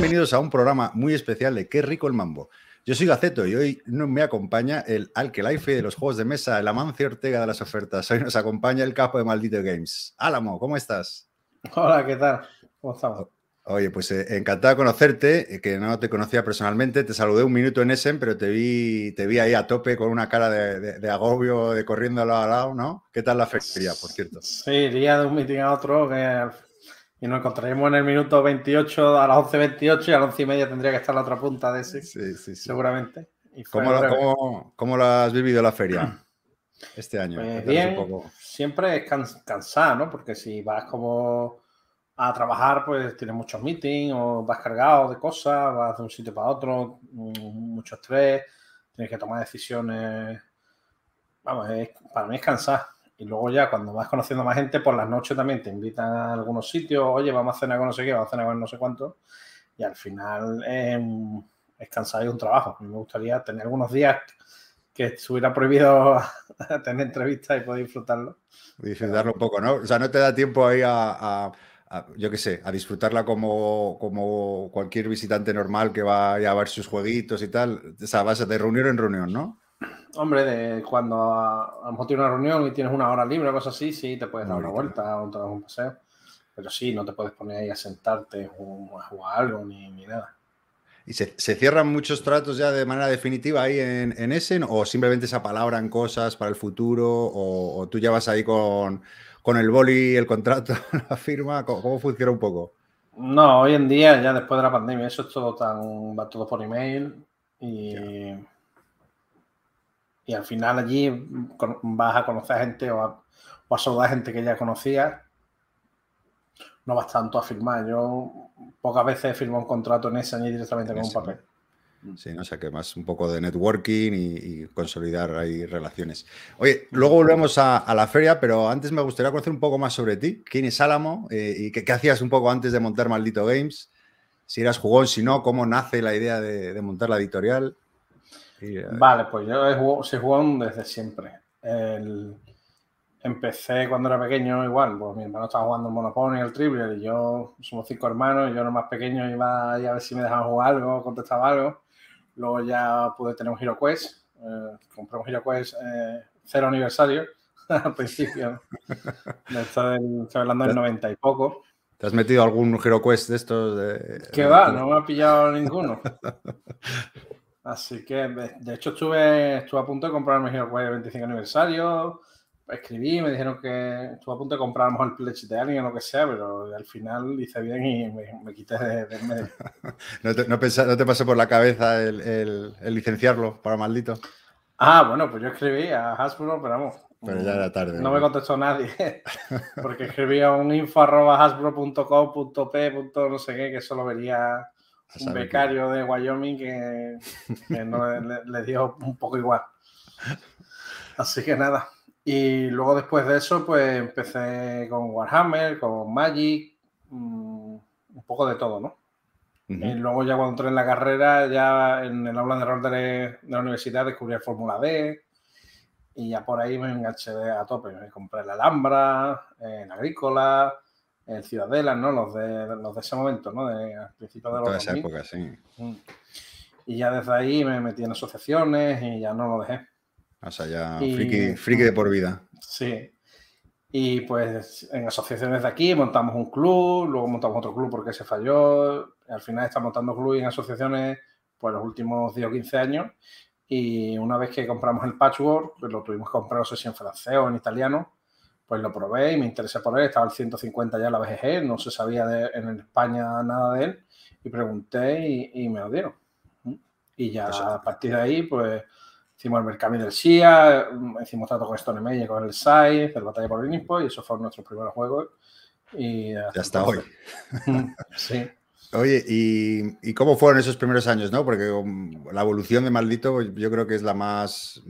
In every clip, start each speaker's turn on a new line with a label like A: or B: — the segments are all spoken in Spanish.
A: bienvenidos a un programa muy especial de Qué rico el mambo. Yo soy Gaceto y hoy me acompaña el Alkelaife de los juegos de mesa, el Amancio Ortega de las ofertas. Hoy nos acompaña el capo de Maldito Games. Álamo, ¿cómo estás?
B: Hola, ¿qué tal? ¿Cómo estamos?
A: Oye, pues eh, encantado de conocerte, eh, que no te conocía personalmente. Te saludé un minuto en Essen, pero te vi, te vi ahí a tope con una cara de, agobio, de corriendo al lado a lado, ¿no? ¿Qué tal la feria, por cierto?
B: Sí, día de un meeting a otro, que y nos encontraremos en el minuto 28 a las 11.28 y a las 11 y media tendría que estar la otra punta de ese, sí, sí, seguramente.
A: ¿Cómo, lo, has vivido la feria este año?
B: Pues bien, siempre es cansada, ¿no? Porque si vas como a trabajar, pues tienes muchos meetings o vas cargado de cosas, vas de un sitio para otro, mm, mucho estrés, tienes que tomar decisiones. Vamos, para mí es cansar. Y luego ya cuando vas conociendo más gente, por las noches también te invitan a algunos sitios, oye, vamos a cenar con no sé qué, vamos a cenar con no sé cuánto. Y al final es cansado y un trabajo. A mí me gustaría tener algunos días que estuviera prohibido tener entrevistas y poder disfrutarlo.
A: Disfrutarlo un poco, ¿no? O sea, no te da tiempo ahí a, yo qué sé, a disfrutarla como, como cualquier visitante normal que va a ver sus jueguitos y tal. O sea, vas de reunión en reunión, ¿no?
B: Hombre, de cuando a, lo mejor tienes una reunión y tienes una hora libre o cosas así, sí, te puedes dar una vuelta o dar un paseo. Pero sí, no te puedes poner ahí a sentarte o a jugar algo ni, nada.
A: ¿Y se, cierran muchos tratos ya de manera definitiva ahí en, en Essen o simplemente se apalabran cosas para el futuro o, tú ya vas ahí con, con el boli, el contrato, la firma? ¿Cómo, funciona un poco?
B: No, hoy en día, ya después de la pandemia, eso es todo tan, va todo por email y y al final allí vas a conocer gente o a, o a saludar gente que ya conocías. No vas tanto a firmar. Yo pocas veces he firmado un contrato en ese ni directamente con un papel.
A: Sí, ¿no? o sea que más un poco de networking y, consolidar ahí relaciones. Oye, luego volvemos a, la feria, pero antes me gustaría conocer un poco más sobre ti. ¿Quién es Álamo? Eh, ¿Y qué, hacías un poco antes de montar Maldito Games? Si eras jugón, si no, ¿cómo nace la idea de montar la editorial?
B: Eh, vale, pues yo jugado, se jugado desde siempre. Empecé cuando era pequeño igual, pues mi hermano estaba jugando el Monopoly, el Trivial, y yo, somos cinco hermanos, y yo era más pequeño iba a ver si me dejaban jugar algo, contestaba algo. Luego ya pude tener un Hero Quest, eh, compré un Hero Quest eh, cero aniversario al principio. estoy, hablando del 90 y poco.
A: ¿Te has metido algún Hero Quest de estos? De...
B: Que va, no me ha pillado ninguno. Así que, de hecho, estuve, estuve a punto de comprarme el Hero 25 aniversario. Escribí, me dijeron que estuve a punto de comprar el pledge de alguien o lo que sea, pero al final hice bien y me, quité de, medio.
A: ¿No, te, no, te, pasó por la cabeza el, licenciarlo para maldito?
B: Ah, bueno, pues yo escribí a Hasbro, pero vamos.
A: Pero ya era tarde.
B: No, me contestó nadie, porque escribía un info arroba hasbro.com.p. no sé qué, que eso lo vería un becario de Wyoming que, no, le, dio un poco igual. Así que nada. Y luego después de eso, pues empecé con Warhammer, con Magic, mm, un poco de todo, ¿no? Y luego ya cuando entré en la carrera, ya en el aula de rol de, la universidad descubrí el Fórmula D y ya por ahí me enganché a tope. Me compré la Alhambra, en Agrícola, en Ciudadela, ¿no? Los de, los de ese momento, ¿no? De, al principio de los
A: Toda esa época, sí. Mm.
B: Y ya desde ahí me metí en asociaciones y ya no lo dejé.
A: O sea, ya friki, de por vida.
B: Sí. Y pues en asociaciones de aquí montamos un club, luego montamos otro club porque se falló. Al final estamos montando club en asociaciones por los últimos 10 o 15 años. Y una vez que compramos el patchwork, pues lo tuvimos que comprar, no sé si en francés o en italiano, pues lo probé y me interesé por él. Estaba al 150 ya la BGG, no se sabía de, en España nada de él. Y pregunté y, me lo dieron. Y ya a partir de ahí, pues hicimos el mercado del SIA, hicimos trato con Stone Meyer, con el SAI, el Batalla por Inispo, y esos fueron nuestros primeros juegos. Y
A: ya está hoy.
B: sí.
A: Oye, ¿y, cómo fueron esos primeros años? ¿no? Porque um, la evolución de Maldito yo creo que es la más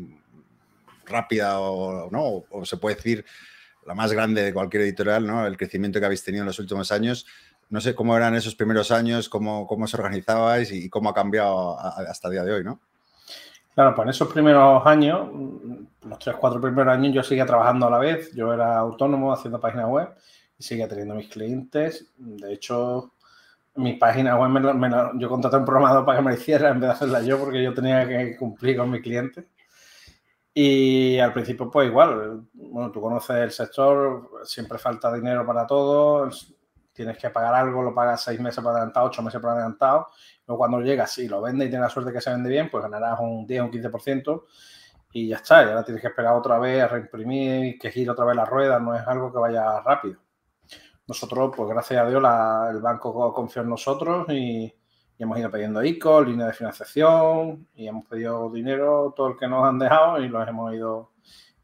A: rápida o, ¿no? o se puede decir la más grande de cualquier editorial, ¿no? El crecimiento que habéis tenido en los últimos años. No sé cómo eran esos primeros años, cómo, cómo os organizabais y cómo ha cambiado hasta el día de hoy, ¿no?
B: Claro, pues en esos primeros años, los tres, cuatro primeros años, yo seguía trabajando a la vez. Yo era autónomo haciendo páginas web y seguía teniendo mis clientes. De hecho, mi página web, me, yo contraté un programador para que me hiciera en vez de hacerla yo porque yo tenía que cumplir con mi cliente. Y al principio, pues igual, bueno, tú conoces el sector, siempre falta dinero para todo, tienes que pagar algo, lo pagas seis meses por adelantado, ocho meses por adelantado, luego cuando llegas, si lo vendes y tienes la suerte que se vende bien, pues ganarás un 10 o un 15% y ya está, y ahora tienes que esperar otra vez a reimprimir, que gire otra vez la rueda, no es algo que vaya rápido. Nosotros, pues gracias a Dios, el banco confió en nosotros y, hemos ido pidiendo ICO, línea de financiación y hemos pedido dinero, todo el que nos han dejado y los hemos ido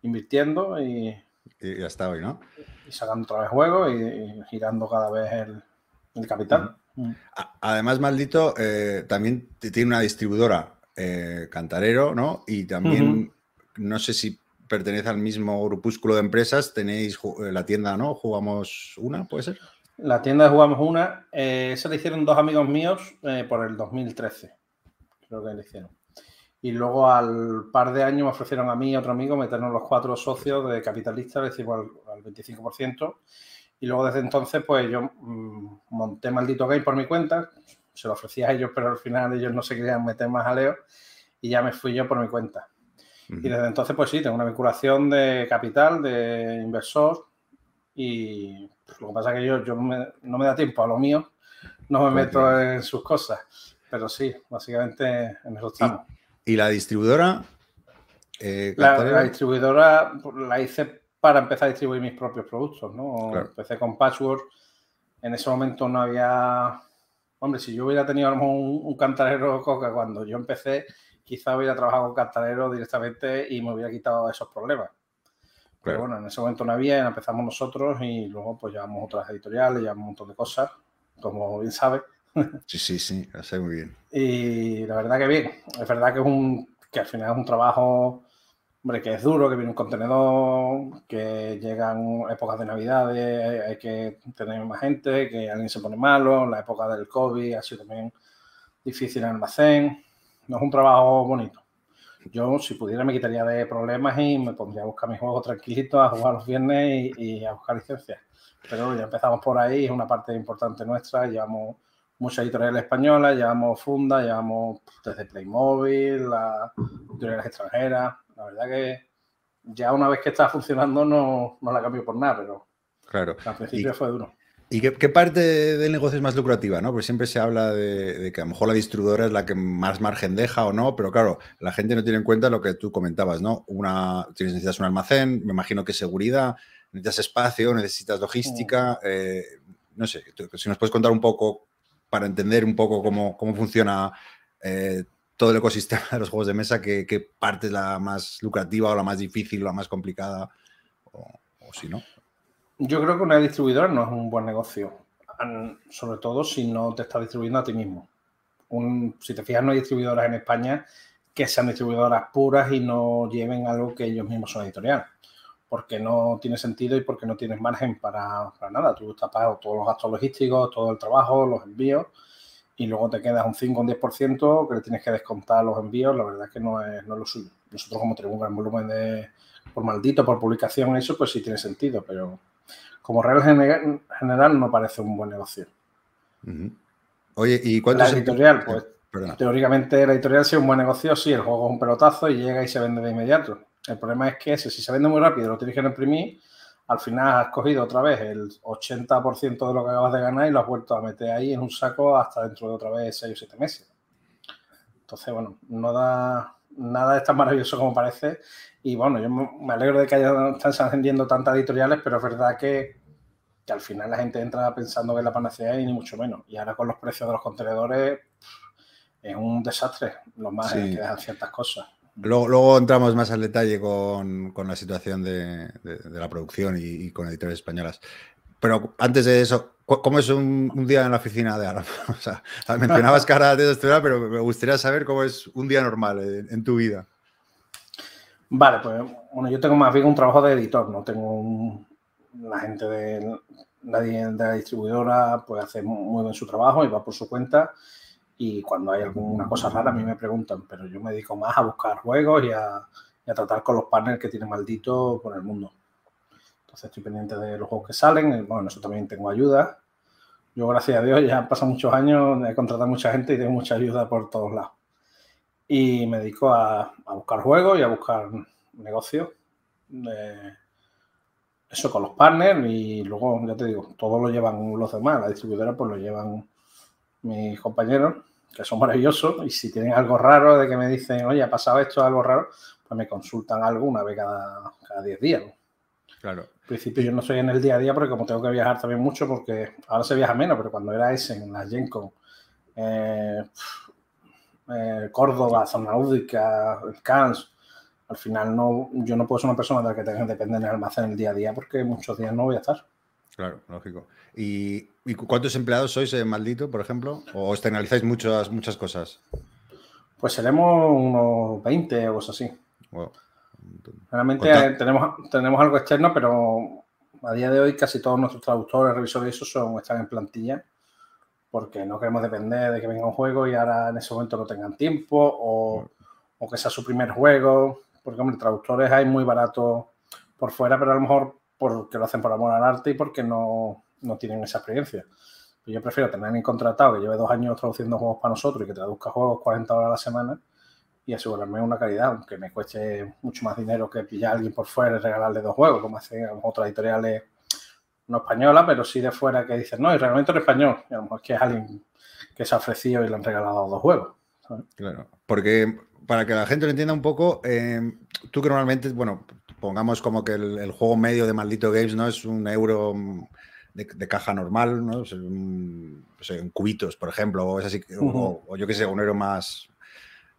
B: invirtiendo y,
A: y está hoy, ¿no?
B: Y sacando otra vez juego y, girando cada vez el, capital.
A: Mm. Además, maldito, eh, también tiene una distribuidora, eh, Cantarero, ¿no? Y también, no sé si pertenece al mismo grupúsculo de empresas, tenéis la tienda, ¿no? Jugamos una, ¿puede ser?
B: La tienda de Jugamos una, eh, esa la hicieron dos amigos míos eh, por el 2013, creo que la hicieron. Y luego al par de años me ofrecieron a mí y a otro amigo meternos los cuatro socios de capitalistas, le decimos al, 25%. Y luego desde entonces, pues yo mm, monté Maldito Game por mi cuenta, se lo ofrecía a ellos, pero al final ellos no se querían meter más a Leo y ya me fui yo por mi cuenta. Y desde entonces, pues sí, tengo una vinculación de capital, de inversor. Y lo que pasa es que yo, yo no me da tiempo a lo mío, no me meto en sus cosas. Pero sí, básicamente en eso estamos.
A: ¿Y, la distribuidora?
B: Eh, la, distribuidora la hice para empezar a distribuir mis propios productos, ¿no? Empecé con Patchwork. En ese momento no había. Hombre, si yo hubiera tenido un, un cantarero coca cuando yo empecé, quizá hubiera trabajado con Cartanero directamente y me hubiera quitado esos problemas. Pero bueno, en ese momento no había, empezamos nosotros y luego pues llevamos otras editoriales, llevamos un montón de cosas, como bien sabes.
A: Sí, sí, sí, sé muy bien.
B: Y la verdad que bien, es verdad que es un que al final es un trabajo, hombre, que es duro, que viene un contenedor, que llegan épocas de Navidad, hay que tener más gente, que alguien se pone malo, la época del COVID ha sido también difícil en el almacén no es un trabajo bonito. Yo, si pudiera, me quitaría de problemas y me pondría a buscar mis juegos tranquilitos, a jugar los viernes y, a buscar licencias. Pero ya empezamos por ahí, es una parte importante nuestra. Llevamos muchas editoriales españolas, llevamos Funda, llevamos desde Playmobil, las editoriales extranjeras. La verdad que ya una vez que está funcionando no, no la cambio por nada, pero
A: claro.
B: al principio fue duro.
A: ¿Y qué, parte del negocio es más lucrativa? ¿no? Porque siempre se habla de, que a lo mejor la distribuidora es la que más margen deja o no, pero claro, la gente no tiene en cuenta lo que tú comentabas, ¿no? Una, tienes, necesitas un almacén, me imagino que seguridad, necesitas espacio, necesitas logística. Eh, no sé, si nos puedes contar un poco para entender un poco cómo, cómo funciona eh, todo el ecosistema de los juegos de mesa, qué, parte es la más lucrativa o la más difícil o la más complicada, o, o si no.
B: Yo creo que una distribuidora no es un buen negocio, sobre todo si no te está distribuyendo a ti mismo. si te fijas, no hay distribuidoras en España que sean distribuidoras puras y no lleven algo que ellos mismos son editorial, porque no tiene sentido y porque no tienes margen para, nada. Tú estás pagando todos los gastos logísticos, todo el trabajo, los envíos, y luego te quedas un 5 o un 10% que le tienes que descontar los envíos, la verdad es que no es, no es lo suyo. Nosotros como tenemos un volumen de, por maldito, por publicación, eso pues sí tiene sentido, pero como regla general no parece un buen negocio.
A: Oye, ¿y cuánto
B: La editorial, pues teóricamente la editorial sí es un buen negocio si el juego es un pelotazo y llega y se vende de inmediato. El problema es que ese, si se vende muy rápido, lo tienes que imprimir, al final has cogido otra vez el 80% de lo que acabas de ganar y lo has vuelto a meter ahí en un saco hasta dentro de otra vez 6 o 7 meses. Entonces, bueno, no da nada es tan maravilloso como parece y bueno, yo me alegro de que hayan, están vendiendo tantas editoriales, pero es verdad que, que, al final la gente entra pensando que es la panacea y ni mucho menos. Y ahora con los precios de los contenedores es un desastre, lo más que dejan ciertas cosas.
A: Luego, luego, entramos más al detalle con, con la situación de, de, la producción y, con editoriales españolas. Pero antes de eso, ¿cómo es un, un día en la oficina de Aram? O sea, mencionabas que ahora de estudiar, pero me gustaría saber cómo es un día normal en tu vida.
B: Vale, pues bueno, yo tengo más bien un trabajo de editor, no tengo la gente de, de la distribuidora, pues hace muy bien su trabajo y va por su cuenta. Y cuando hay alguna cosa rara, a mí me preguntan, pero yo me dedico más a buscar juegos y a, tratar con los partners que tienen maldito por el mundo. Estoy pendiente de los juegos que salen. Bueno, eso también tengo ayuda. yo, gracias a Dios, ya han pasado muchos años, he contratado a mucha gente y tengo mucha ayuda por todos lados. Y me dedico a, buscar juegos y a buscar negocios. eso con los partners y luego, ya te digo, todo lo llevan los demás. La distribuidora pues lo llevan mis compañeros, que son maravillosos. Y si tienen algo raro de que me dicen, oye, ha pasado esto, algo raro, pues me consultan algo una vez cada 10 días.
A: Claro.
B: Principio yo no soy en el día a día porque como tengo que viajar también mucho, porque ahora se viaja menos, pero cuando era ese, en la Gencon, eh, eh, Córdoba, Zona Údica, el Cans, al final no, yo no puedo ser una persona de la que tenga que depender en el almacén el día a día porque muchos días no voy a estar.
A: Claro, lógico. ¿Y, cuántos empleados sois en Maldito, por ejemplo? ¿O externalizáis muchas, muchas cosas?
B: Pues seremos unos 20 o cosas así. Realmente eh, tenemos, tenemos algo externo, pero a día de hoy casi todos nuestros traductores, revisores, eso son, están en plantilla porque no queremos depender de que venga un juego y ahora en ese momento no tengan tiempo o, o que sea su primer juego. Porque, hombre, traductores hay muy baratos por fuera, pero a lo mejor porque lo hacen por amor al arte y porque no, no tienen esa experiencia. Yo prefiero tener a contratado que lleve dos años traduciendo juegos para nosotros y que traduzca juegos 40 horas a la semana y asegurarme una calidad, aunque me cueste mucho más dinero que pillar a alguien por fuera y regalarle dos juegos, como hacen otras editoriales no españolas, pero sí de fuera que dicen, no, y realmente en español, y a lo mejor que es alguien que se ha ofrecido y le han regalado dos juegos.
A: Claro, porque para que la gente lo entienda un poco, eh, tú que normalmente, bueno, pongamos como que el, juego medio de Maldito Games, ¿no? Es un euro de, caja normal, ¿no? un, cubitos, por ejemplo, o, es así, o, o, yo qué sé, un euro más,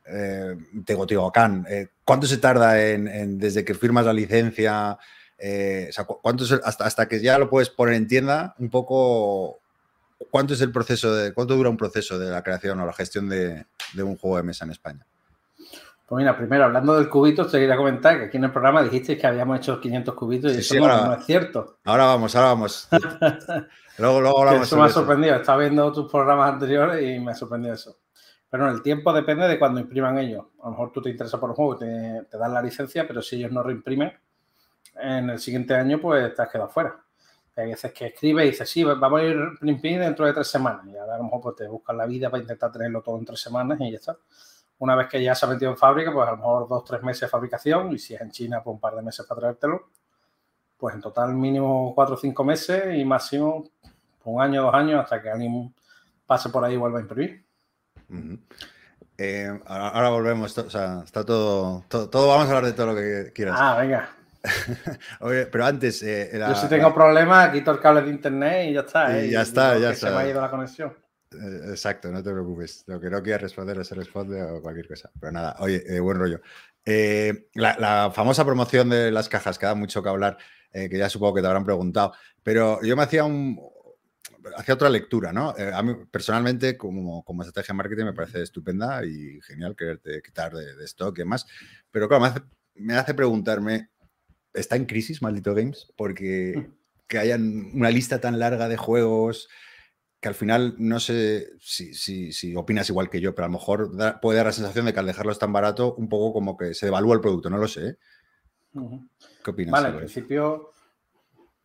A: eh, Teotihuacán, eh, ¿cuánto se tarda en, desde que firmas la licencia? Eh, ¿cuánto hasta, hasta que ya lo puedes poner en tienda? Un poco, ¿cuánto es el proceso de, cuánto dura un proceso de la creación o la gestión de, un juego de mesa en España?
B: Pues mira, primero hablando del cubito, te quería comentar que aquí en el programa dijiste que habíamos hecho 500 cubitos y eso no, es cierto.
A: Ahora vamos, ahora vamos. luego, luego hablamos.
B: Eso me ha sorprendido. Estaba viendo tus programas anteriores y me ha sorprendido eso. Pero el tiempo depende de cuando impriman ellos. A lo mejor tú te interesas por un juego y te, dan la licencia, pero si ellos no reimprimen, en el siguiente año pues te has quedado fuera. Hay veces que escribe y dice, sí, vamos a ir imprimir dentro de tres semanas. Y ahora a lo mejor pues, te buscan la vida para intentar tenerlo todo en tres semanas y ya está. Una vez que ya se ha metido en fábrica, pues a lo mejor dos, tres meses de fabricación y si es en China, pues un par de meses para traértelo. Pues en total mínimo cuatro o cinco meses y máximo un año, dos años hasta que alguien pase por ahí y vuelva a imprimir.
A: Eh, ahora, volvemos, o sea, está todo, todo, vamos a hablar de todo lo que quieras.
B: Ah, venga.
A: pero antes...
B: Eh, Yo si tengo problemas, quito el cable de internet y ya está.
A: Y ¿eh? ya está, ya
B: está. Se me ha ido la conexión.
A: Exacto, no te preocupes. Lo que no quieras responder se responde o cualquier cosa. Pero nada, oye, buen rollo. La, la, famosa promoción de las cajas, que da mucho que hablar, que ya supongo que te habrán preguntado. Pero yo me hacía un, hacía otra lectura, ¿no? Eh, a mí personalmente, como, como estrategia de marketing, me parece estupenda y genial quererte quitar de, stock y demás. Pero claro, me hace, preguntarme, ¿está en crisis Maldito Games? Porque mm. que hayan una lista tan larga de juegos que al final no sé si, si, opinas igual que yo, pero a lo mejor puede dar la sensación de que al dejarlos tan barato, un poco como que se devalúa el producto, no lo sé. ¿eh? ¿Qué opinas?
B: Vale, al principio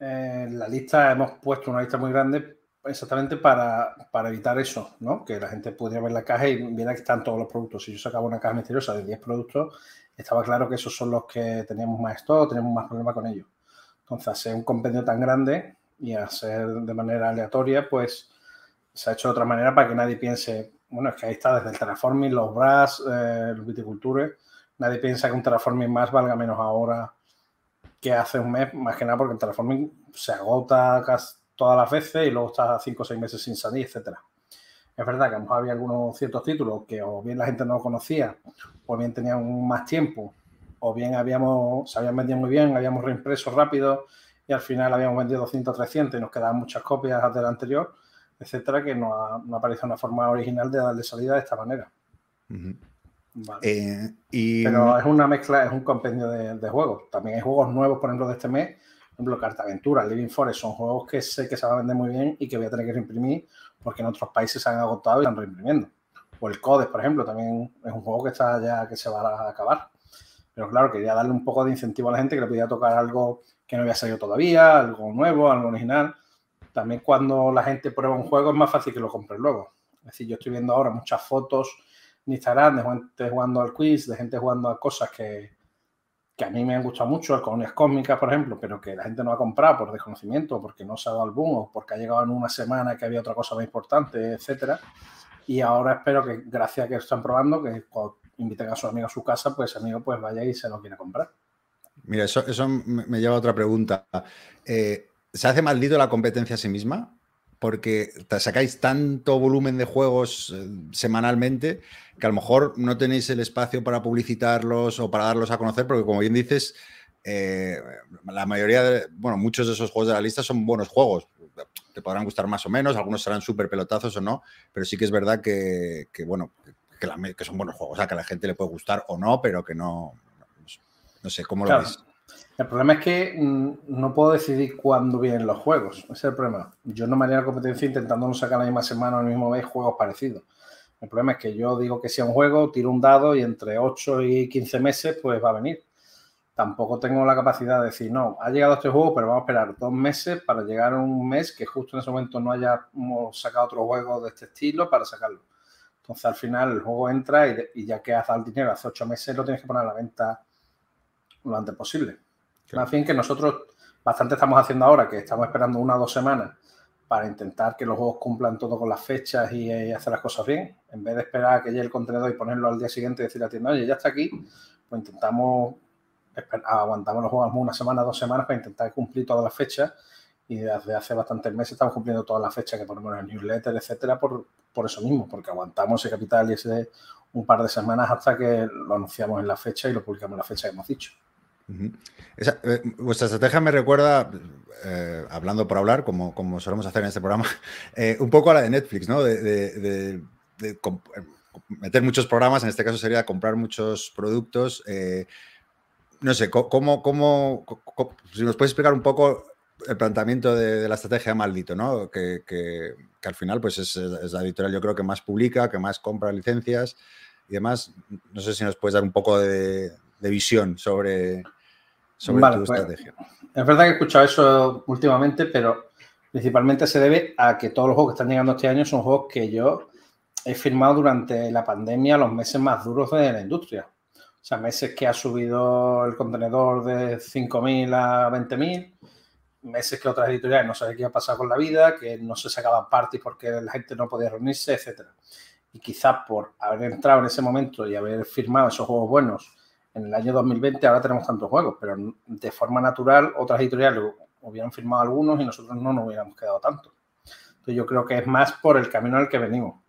B: en eh, la lista hemos puesto una lista muy grande exactamente para, evitar eso, ¿no? Que la gente pudiera ver la caja y viera que están todos los productos. Si yo sacaba una caja misteriosa de 10 productos, estaba claro que esos son los que teníamos más stock, teníamos más problema con ellos. Entonces, hacer un compendio tan grande y hacer de manera aleatoria, pues se ha hecho de otra manera para que nadie piense, bueno, es que ahí está desde el terraforming, los bras, eh, los viticultures, nadie piensa que un terraforming más valga menos ahora que hace un mes, más que nada porque el terraforming se agota casi todas las veces y luego estás cinco o seis meses sin salir, etcétera. Es verdad que a lo mejor había algunos ciertos títulos que o bien la gente no conocía, o bien tenían más tiempo, o bien habíamos, se habían vendido muy bien, habíamos reimpreso rápido y al final habíamos vendido 200, 300 y nos quedaban muchas copias del anterior, etcétera, que no, ha, no aparece una forma original de darle salida de esta manera.
A: Eh, y...
B: Pero es una mezcla, es un compendio de, de, juegos. También hay juegos nuevos, por ejemplo, de este mes, por ejemplo, Carta Aventura, Living Forest, son juegos que sé que se van a vender muy bien y que voy a tener que reimprimir porque en otros países se han agotado y están reimprimiendo. O el Codes, por ejemplo, también es un juego que está ya que se va a acabar. Pero claro, quería darle un poco de incentivo a la gente que le pudiera tocar algo que no había salido todavía, algo nuevo, algo original. también cuando la gente prueba un juego es más fácil que lo compre luego. Es decir, yo estoy viendo ahora muchas fotos en Instagram de gente jugando al quiz, de gente jugando a cosas que, que a mí me han gustado mucho, colonias cósmicas, por ejemplo, pero que la gente no ha comprado por desconocimiento, porque no se ha dado el boom, o porque ha llegado en una semana que había otra cosa más importante, etcétera. Y ahora espero que, gracias a que están probando, que cuando inviten a su amigo a su casa, pues amigo pues vaya y se lo quiera comprar.
A: Mira, eso, eso me lleva a otra pregunta. Eh, ¿Se hace maldito la competencia a sí misma? Porque sacáis tanto volumen de juegos eh, semanalmente que a lo mejor no tenéis el espacio para publicitarlos o para darlos a conocer, porque como bien dices, eh, la mayoría de, bueno, muchos de esos juegos de la lista son buenos juegos. Te podrán gustar más o menos, algunos serán súper pelotazos o no, pero sí que es verdad que, bueno, que, son buenos juegos, o sea, que a la gente le puede gustar o no, pero que no, no sé, ¿cómo lo ves?
B: El problema es que mm, no puedo decidir cuándo vienen los juegos. Ese es el problema. Yo no me haría la competencia intentando no sacar la misma semana o el mismo mes juegos parecidos. El problema es que yo digo que sea un juego, tiro un dado y entre 8 y 15 meses pues va a venir. Tampoco tengo la capacidad de decir, no, ha llegado este juego, pero vamos a esperar dos meses para llegar a un mes que justo en ese momento no hayamos sacado otro juego de este estilo para sacarlo. Entonces al final el juego entra y, ya que has dado el dinero hace 8 meses lo tienes que poner a la venta lo antes posible. Más bien que nosotros bastante estamos haciendo ahora, que estamos esperando una o dos semanas para intentar que los juegos cumplan todo con las fechas y, eh, hacer las cosas bien. En vez de esperar a que llegue el contenedor y ponerlo al día siguiente y decir a la tienda, oye, ya está aquí, pues intentamos, aguantamos los juegos una semana, dos semanas para intentar cumplir todas las fechas. Y desde hace bastantes meses estamos cumpliendo todas las fechas que ponemos en el newsletter, etcétera, por, por eso mismo, porque aguantamos ese capital y ese un par de semanas hasta que lo anunciamos en la fecha y lo publicamos en la fecha que hemos dicho.
A: Eh, vuestra estrategia me recuerda, eh, hablando por hablar, como, como solemos hacer en este programa, eh, un poco a la de Netflix, ¿no? De, meter muchos programas, en este caso sería comprar muchos productos. no sé, ¿cómo, cómo, si nos puedes explicar un poco el planteamiento de, la estrategia maldito, ¿no? Que, que, al final pues es, la editorial yo creo que más publica, que más compra licencias y demás. No sé si nos puedes dar un poco de, visión sobre, sobre tu pues, estrategia.
B: Es verdad que he escuchado eso últimamente, pero principalmente se debe a que todos los juegos que están llegando este año son juegos que yo he firmado durante la pandemia, los meses más duros de la industria. O sea, meses que ha subido el contenedor de 5.000 a 20.000, meses que otras editoriales no sabían qué iba a pasar con la vida, que no se sacaban parties porque la gente no podía reunirse, etc. Y quizás por haber entrado en ese momento y haber firmado esos juegos buenos en el año 2020 ahora tenemos tantos juegos, pero de forma natural otras editoriales hubieran firmado algunos y nosotros no nos hubiéramos quedado tanto. Entonces yo creo que es más por el camino al que venimos.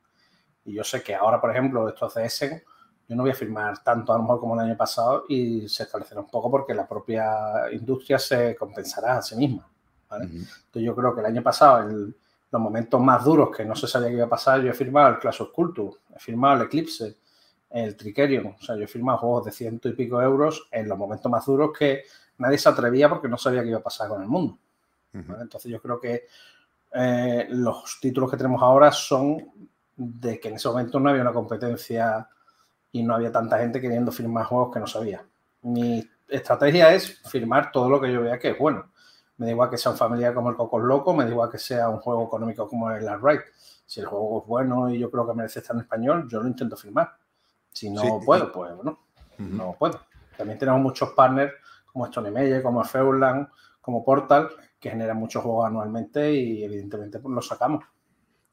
B: Y yo sé que ahora, por ejemplo, estos de Essen, yo no voy a firmar tanto a lo mejor como el año pasado y se establecerá un poco porque la propia industria se compensará a sí misma. Entonces yo creo que el año pasado, en los momentos más duros que no se sabía qué iba a pasar, yo he firmado el Clash of Culture, he firmado el Eclipse, el Tricerion. O sea, yo he firmado juegos de ciento y pico euros en los momentos más duros que nadie se atrevía porque no sabía qué iba a pasar con el mundo. Entonces yo creo que eh, los títulos que tenemos ahora son de que en ese momento no había una competencia y no había tanta gente queriendo firmar juegos que no sabía. Mi estrategia es firmar todo lo que yo vea que es bueno. Me da igual que sea un familiar como el Cocos Loco, me da igual que sea un juego económico como el Right. Si el juego es bueno y yo creo que merece estar en español, yo lo intento firmar. Si no puedo, pues bueno, no puedo. También tenemos muchos partners como Stone Meyer, como Feuerland, como Portal, que generan muchos juegos anualmente y evidentemente pues, los sacamos.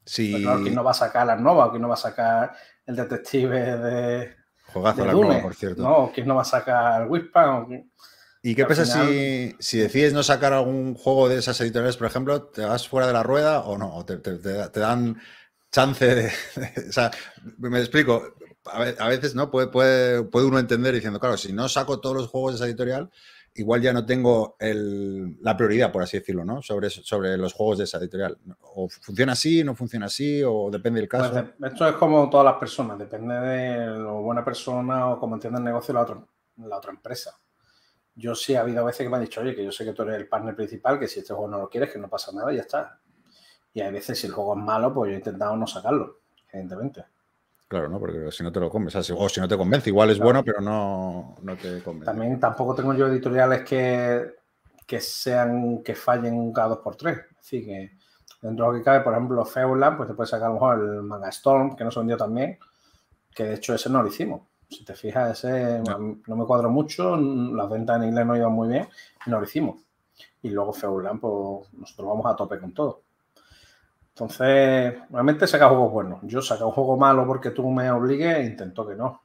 B: Sí. Pero claro, ¿quién no va a sacar las novas? ¿Quién no va a sacar el detective de.
A: Juegazo la Dune? por cierto.
B: ¿no? ¿Quién no va a sacar Wispan?
A: ¿Y qué pasa si, si, decides no sacar algún juego de esas editoriales, por ejemplo, te vas fuera de la rueda o no? ¿O te, dan chance de, O sea, me explico a veces no puede, uno entender diciendo, claro, si no saco todos los juegos de esa editorial, igual ya no tengo la prioridad, por así decirlo, ¿no? Sobre, los juegos de esa editorial. O funciona así, no funciona así, o depende del pues caso.
B: esto es como todas las personas, depende de lo buena persona o cómo entiende el negocio la otra, la otra empresa. Yo sí ha habido veces que me han dicho, oye, que yo sé que tú eres el partner principal, que si este juego no lo quieres, que no pasa nada ya está. Y hay veces, si el juego es malo, pues yo he intentado no sacarlo, evidentemente.
A: Claro, ¿no? Porque si no te lo comes, o si no te convence, igual es bueno, pero no, te convence.
B: También tampoco tengo yo editoriales que, que sean, que fallen cada dos por tres. Así que Dentro de lo que cabe, por ejemplo, Feuland, pues te puedes sacar a lo mejor el Manga Storm, que no se vendió también, que de hecho ese no lo hicimos. Si te fijas, ese no, me cuadro mucho, las ventas en inglés no iban muy bien y no lo hicimos. Y luego Feuland, pues nosotros vamos a tope con todo. Entonces, realmente saca juegos buenos. Yo saco un juego malo porque tú me obligues e intento que no.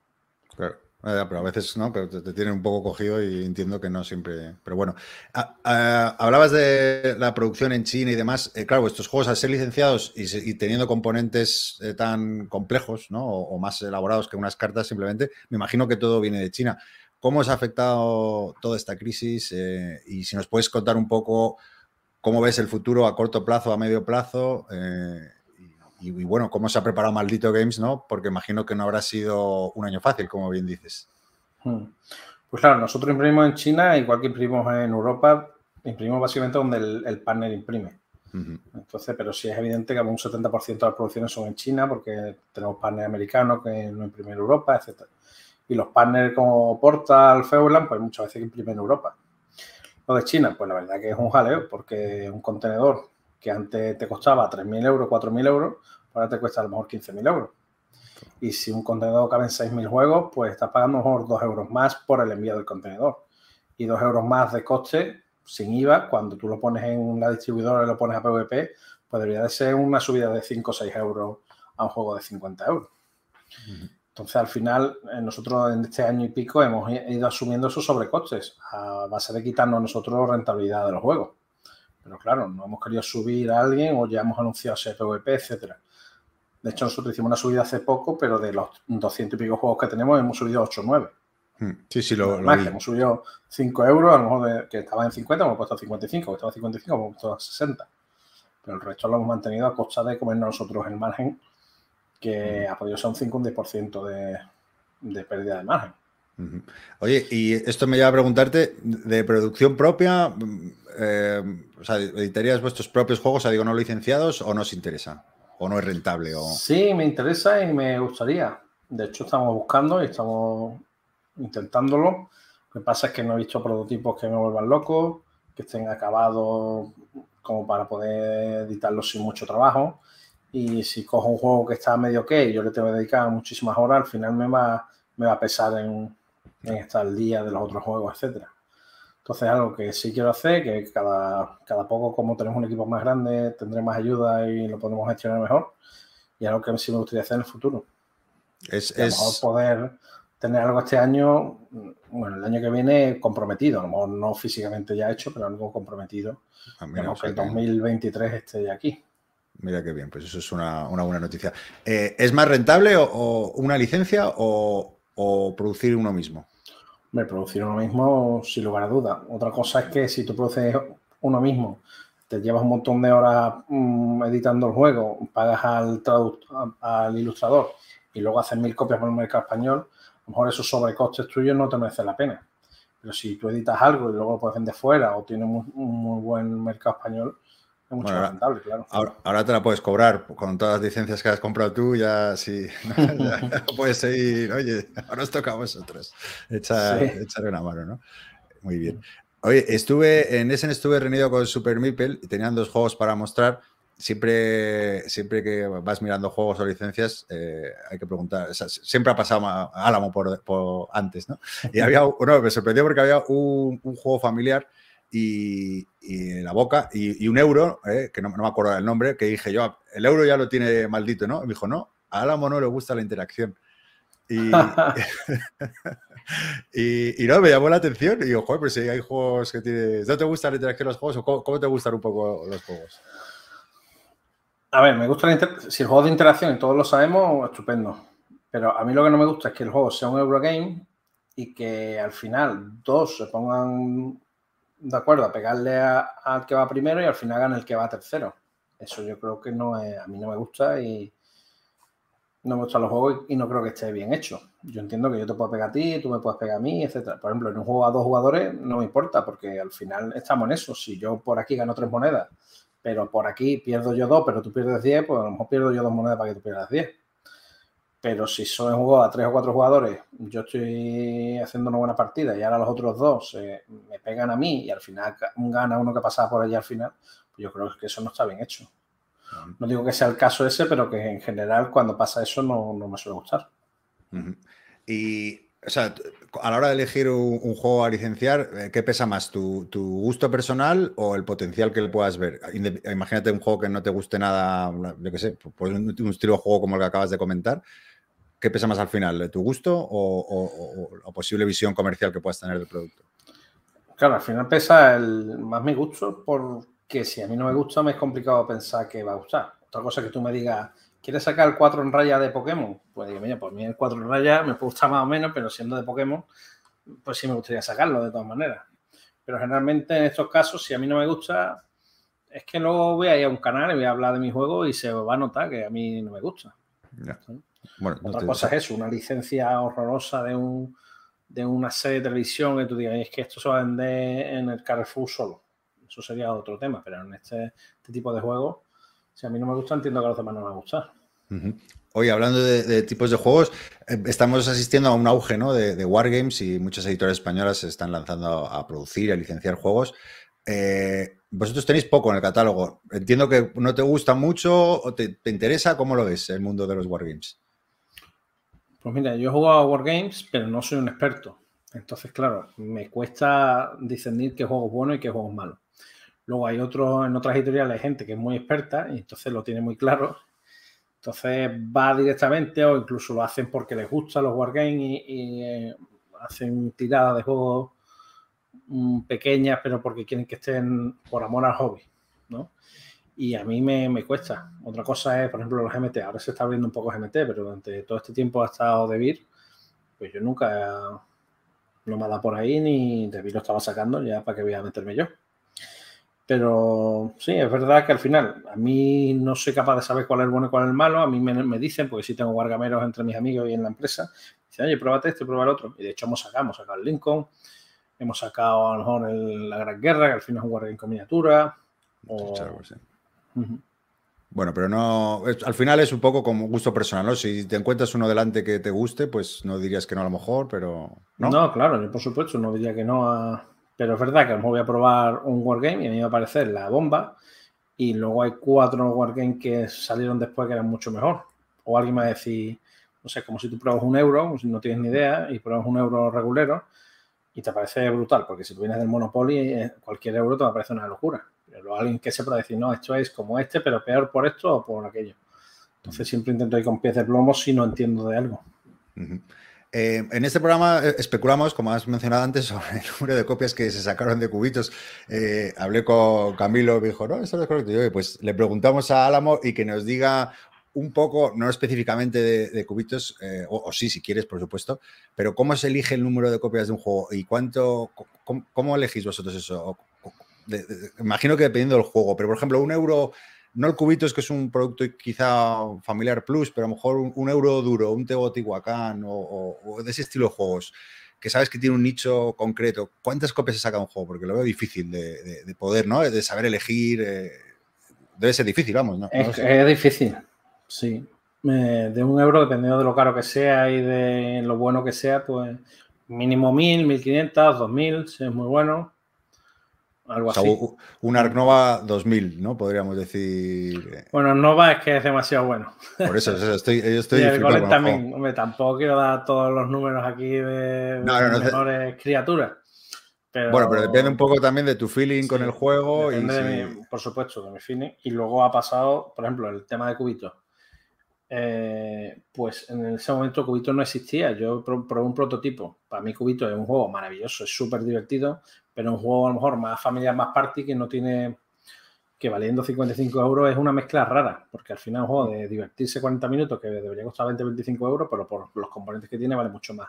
A: Claro. Eh, pero a veces no, pero te, tienen un poco cogido y entiendo que no siempre. Pero bueno, ah, ah, hablabas de la producción en China y demás. Eh, claro, estos juegos al ser licenciados y, teniendo componentes eh, tan complejos ¿no? O, más elaborados que unas cartas, simplemente, me imagino que todo viene de China. ¿Cómo os ha afectado toda esta crisis? y si nos puedes contar un poco cómo ves el futuro a corto plazo, a medio plazo y, bueno, cómo se ha preparado Maldito Games, ¿no? Porque imagino que no habrá sido un año fácil, como bien dices.
B: Hmm. Pues claro, nosotros imprimimos en China, igual que imprimimos en Europa, imprimimos básicamente donde el, partner imprime. Entonces, pero sí es evidente que un 70% de las producciones son en China porque tenemos partners americanos que no imprimen en Europa, etc. Y los partners como Portal, Feuerland, pues muchas veces imprimen en Europa. Lo de China, pues la verdad que es un jaleo porque un contenedor que antes te costaba 3.000 euros, 4.000 euros, ahora te cuesta a lo mejor 15.000 euros. Y si un contenedor cabe en 6.000 juegos, pues estás pagando mejor 2 euros más por el envío del contenedor. Y 2 euros más de coste sin IVA, cuando tú lo pones en la distribuidora y lo pones a PVP, pues debería de ser una subida de 5 o 6 euros a un juego de 50 euros. Entonces, al final, eh, nosotros en este año y pico hemos ido asumiendo esos sobrecostes a base de quitarnos nosotros rentabilidad de los juegos. Pero claro, no hemos querido subir a alguien o ya hemos anunciado ese PvP, etcétera. De hecho, nosotros hicimos una subida hace poco, pero de los 200 y pico juegos que tenemos hemos subido 8 o 9.
A: Sí, sí, lo,
B: Hemos subido 5 euros, a lo mejor que estaba en 50, hemos puesto a 55, que estaba en 55, hemos puesto a 60. Pero el resto lo hemos mantenido a costa de comernos nosotros el margen, que ha podido ser un 5 un 10% de, de pérdida de margen.
A: Oye, y esto me lleva a preguntarte, ¿de producción propia, eh, o sea, editarías vuestros propios juegos, digo, no licenciados o no os interesa? ¿O no es rentable? O...
B: Sí, me interesa y me gustaría. De hecho, estamos buscando y estamos intentándolo. Lo que pasa es que no he visto prototipos que me vuelvan loco, que estén acabados como para poder editarlos sin mucho trabajo. Y si cojo un juego que está medio ok, yo le tengo que dedicar muchísimas horas, al final me va, me va a pesar en, en estar al día de los otros juegos, etcétera. Entonces, algo que sí quiero hacer, que cada, cada poco, como tenemos un equipo más grande, tendré más ayuda y lo podemos gestionar mejor. Y algo que sí me gustaría hacer en el futuro.
A: Es,
B: es... poder tener algo este año, bueno, el año que viene comprometido, a lo mejor no físicamente ya hecho, pero algo comprometido. Ah, que el 2023 esté ya aquí.
A: Mira qué bien, pues eso es una, una buena noticia. Eh, ¿Es más rentable o, una licencia o, producir uno mismo?
B: Me producir uno mismo sin lugar a duda. Otra cosa es que si tú produces uno mismo, te llevas un montón de horas mm, editando el juego, pagas al, al ilustrador y luego haces mil copias por el mercado español, a lo mejor esos sobrecostes tuyos no te merecen la pena. Pero si tú editas algo y luego lo puedes vender fuera o tienes un muy buen mercado español,
A: Ahora, te la puedes cobrar con todas las licencias que has comprado tú, ya sí, puedes seguir, oye, ahora os toca a vosotros echar, una mano, ¿no? Muy bien. Oye, estuve, en Essen estuve reunido con Super Meeple y tenían dos juegos para mostrar. Siempre, siempre que vas mirando juegos o licencias, eh, hay que preguntar. siempre ha pasado Álamo por, antes, ¿no? Y había uno, me sorprendió porque había un, un juego familiar y, la boca y, un euro, eh, que no, me acuerdo del nombre, que dije yo, el euro ya lo tiene maldito, ¿no? Y me dijo, no, a Álamo no le gusta la interacción. Y, y, no, me llamó la atención y digo, joder, pero si hay juegos que tienes, ¿no te gusta la interacción de los juegos o cómo, te gustan un poco los juegos?
B: A ver, me gusta la interacción, si el juego de interacción y todos lo sabemos, estupendo. Pero a mí lo que no me gusta es que el juego sea un Eurogame y que al final dos se pongan de acuerdo a pegarle al que va primero y al final gana el que va tercero. Eso yo creo que no es, a mí no me gusta y no me gustan los juegos y no creo que esté bien hecho. Yo entiendo que yo te puedo pegar a ti, tú me puedes pegar a mí, etcétera. Por ejemplo, en un juego a dos jugadores no me importa porque al final estamos en eso. Si yo por aquí gano tres monedas, pero por aquí pierdo yo dos, pero tú pierdes diez, pues a lo mejor pierdo yo dos monedas para que tú pierdas diez. Pero si son un juego a tres o cuatro jugadores, yo estoy haciendo una buena partida y ahora los otros dos me pegan a mí y al final gana uno que pasaba por allá al final, pues yo creo que eso no está bien hecho. No digo que sea el caso ese, pero que en general cuando pasa eso no, me suele gustar.
A: Y, o sea, a la hora de elegir un, juego a licenciar, eh, ¿qué pesa más? ¿Tu, gusto personal o el potencial que le puedas ver? Imagínate un juego que no te guste nada, yo qué sé, pues un, estilo de juego como el que acabas de comentar. ¿Qué pesa más al final? ¿Tu gusto o, o, posible visión comercial que puedas tener del producto?
B: Claro, al final pesa el más mi gusto porque si a mí no me gusta me es complicado pensar que va a gustar. Otra cosa que tú me digas, ¿quieres sacar el 4 en raya de Pokémon? Pues digo, mira, pues a mí el 4 en raya me gustar más o menos, pero siendo de Pokémon, pues sí me gustaría sacarlo de todas maneras. Pero generalmente en estos casos, si a mí no me gusta, es que luego voy a ir a un canal y voy a hablar de mi juego y se va a notar que a mí no me gusta. Otra cosa es eso, una licencia horrorosa de un de una serie de televisión que tú digas, es que esto se va a vender en el Carrefour solo. Eso sería otro tema, pero en este, este tipo de juegos, si a mí no me gusta, entiendo que a los demás no me va a gustar.
A: Hoy, hablando de, tipos de juegos, eh, estamos asistiendo a un auge ¿no? de, Wargames y muchas editoras españolas se están lanzando a, producir y a licenciar juegos. Eh, vosotros tenéis poco en el catálogo. Entiendo que no te gusta mucho o te, te interesa. ¿Cómo lo ves el mundo de los Wargames?
B: Pues mira, yo he jugado a Wargames, pero no soy un experto. Entonces, claro, me cuesta discernir qué juego es bueno y qué juego es malo. Luego hay otros, en otras editoriales hay gente que es muy experta y entonces lo tiene muy claro. Entonces va directamente o incluso lo hacen porque les gustan los Wargames y, y eh, hacen tiradas de juegos mm, pequeñas, pero porque quieren que estén por amor al hobby, ¿no? Y a mí me, cuesta. Otra cosa es, por ejemplo, los GMT. Ahora se está abriendo un poco GMT, pero durante todo este tiempo ha estado DeVir, pues yo nunca no me ha dado por ahí ni DeVir lo estaba sacando ya para que voy a meterme yo. Pero sí, es verdad que al final a mí no soy capaz de saber cuál es el bueno y cuál es el malo. A mí me, dicen, porque sí tengo guargameros entre mis amigos y en la empresa, dicen, oye, pruébate este, prueba el otro. Y de hecho hemos sacado, hemos sacado el Lincoln, hemos sacado a lo mejor la Gran Guerra, que al final es un guardián con miniatura. O,
A: bueno, pero no. al final es un poco como gusto personal, ¿no? Si te encuentras uno delante que te guste, pues no dirías que no a lo mejor, pero.
B: No, claro, yo por supuesto no diría que no Pero es verdad que a lo mejor voy a probar un Wargame y a mí me va a parecer la bomba. Y luego hay cuatro Wargames que salieron después que eran mucho mejor. O alguien me va a decir, no sé, como si tú pruebas un euro, si no tienes ni idea, y pruebas un euro regulero y te parece brutal, porque si tú vienes del Monopoly, eh, cualquier euro te va a parecer una locura pero alguien que sepa decir, no, esto es como este, pero peor por esto o por aquello. Entonces siempre intento ir con pies de plomo si no entiendo de algo.
A: Eh, en este programa eh, especulamos, como has mencionado antes, sobre el número de copias que se sacaron de cubitos. Eh, hablé con Camilo, me dijo, no, esto es correcto. Y pues le preguntamos a Álamo y que nos diga un poco, no específicamente de, cubitos, o, sí, si quieres, por supuesto, pero cómo se elige el número de copias de un juego y cuánto, cómo, cómo elegís vosotros eso? Imagino que dependiendo del juego, pero por ejemplo, un euro, no el Cubitos, que es un producto quizá familiar plus, pero a lo mejor un, euro duro, un Teotihuacán o, o, de ese estilo de juegos, que sabes que tiene un nicho concreto, ¿cuántas copias se saca un juego? Porque lo veo difícil de, poder, ¿no? De saber elegir. Eh, debe ser difícil, vamos, ¿no?
B: Es, es difícil, sí. de un euro, dependiendo de lo caro que sea y de lo bueno que sea, pues mínimo 1000, 1500, 2000, si es muy bueno. Algo así.
A: Un Arc Nova 2000, ¿no? Podríamos decir.
B: Bueno, Nova es que es demasiado bueno.
A: Por eso, estoy, yo estoy.
B: también, hombre, tampoco quiero dar todos los números aquí de, mejores criaturas.
A: bueno, pero depende un poco también de tu feeling con el juego.
B: y por supuesto, de mi feeling. Y luego ha pasado, por ejemplo, el tema de cubitos. Eh, pues en ese momento Cubito no existía. Yo probé un prototipo. Para mí Cubito es un juego maravilloso, es súper divertido, pero un juego a lo mejor más familiar, más party, que no tiene, que valiendo 55 euros es una mezcla rara, porque al final un juego de divertirse 40 minutos que debería costar 20-25 euros, pero por los componentes que tiene vale mucho más.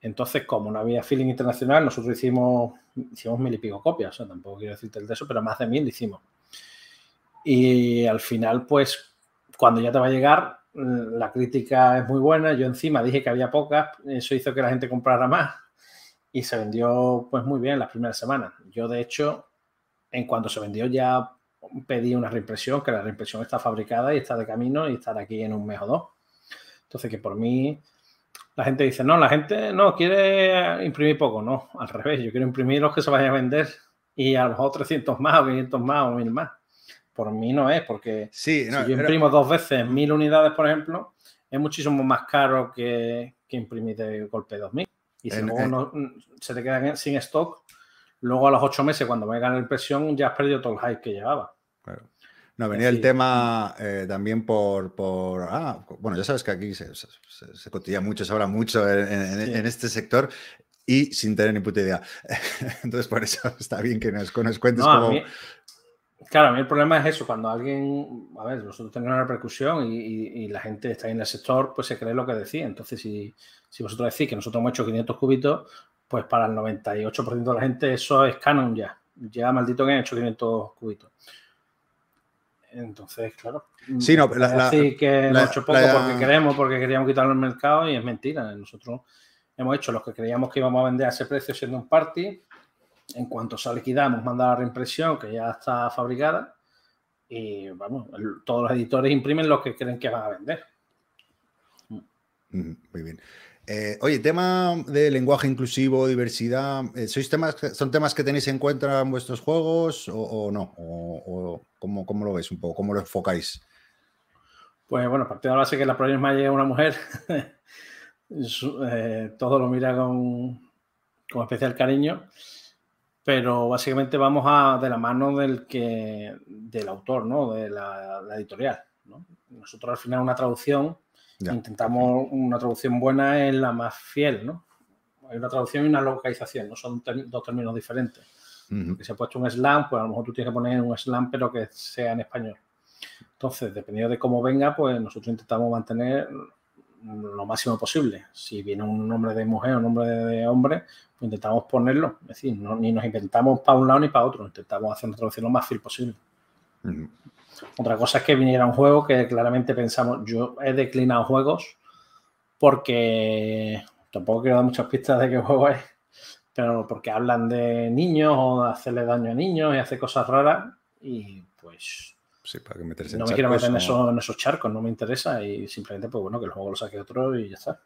B: Entonces, como no había feeling internacional, nosotros hicimos, hicimos mil y pico copias, o tampoco quiero decirte el de eso, pero más de mil hicimos. Y al final, pues, cuando ya te va a llegar, la crítica es muy buena. Yo encima dije que había pocas, eso hizo que la gente comprara más y se vendió pues muy bien las primeras semanas. Yo de hecho, en cuanto se vendió ya pedí una reimpresión, que la reimpresión está fabricada y está de camino y estará aquí en un mes o dos. Entonces que por mí la gente dice, no, la gente no quiere imprimir poco, no, al revés, yo quiero imprimir los que se vayan a vender y a los otros 300 más o 500 más o 1000 más. por mí no es, porque
A: si
B: yo imprimo dos veces mil unidades, por ejemplo, es muchísimo más caro que, que imprimir de golpe 2000. Y si luego no, se te quedan sin stock, luego a los ocho meses, cuando me la impresión, ya has perdido todo el hype que llevaba.
A: No, venía el tema eh, también por, por ah, bueno, ya sabes que aquí se, se, se cotilla mucho, se habla mucho en, este sector y sin tener ni puta idea. Entonces, por eso está bien que nos, nos cuentes cómo...
B: claro, a mí el problema es eso, cuando alguien, a ver, nosotros tenemos una repercusión y, la gente está en el sector, pues se cree lo que decía. Entonces, si, si vosotros decís que nosotros hemos hecho 500 cubitos, pues para el 98% de la gente eso es canon ya. Ya maldito que han hecho 500 cubitos. Entonces, claro.
A: Sí, no, la,
B: que hemos hecho poco porque queremos, porque queríamos quitarlo al mercado y es mentira. Nosotros hemos hecho lo que creíamos que íbamos a vender a ese precio siendo un party. En cuanto se liquidamos, manda la reimpresión que ya está fabricada y vamos, todos los editores imprimen lo que creen que van a vender.
A: Muy bien. Eh, oye, tema de lenguaje inclusivo, diversidad, eh, ¿sois temas, ¿son temas que tenéis en cuenta en vuestros juegos o, no? ¿O, cómo, lo veis un poco? ¿Cómo lo enfocáis?
B: Pues bueno, partiendo de la base que la Project Manager es una mujer, eh, todo lo mira con, especial cariño, pero básicamente vamos a, de la mano del, que, del autor, ¿no? De la, editorial. Nosotros al final una traducción Intentamos una traducción buena es la más fiel, ¿no? Hay una traducción y una localización, no son dos términos diferentes. Si se ha puesto un slam, pues a lo mejor tú tienes que poner un slam, pero que sea en español. Entonces, dependiendo de cómo venga, pues nosotros intentamos mantener lo máximo posible. Si viene un nombre de mujer o un nombre de hombre, pues intentamos ponerlo. Es decir, ni nos inventamos para un lado ni para otro. Intentamos hacer una traducción lo más fiel posible. Otra cosa es que viniera un juego que claramente pensamos, yo he declinado juegos porque tampoco quiero dar muchas pistas de qué juego es, pero porque hablan de niños o de hacerle daño a niños y hace cosas raras y pues no me quiero meter en, esos charcos, no me interesa y simplemente pues bueno que el juego lo saque otro y ya está.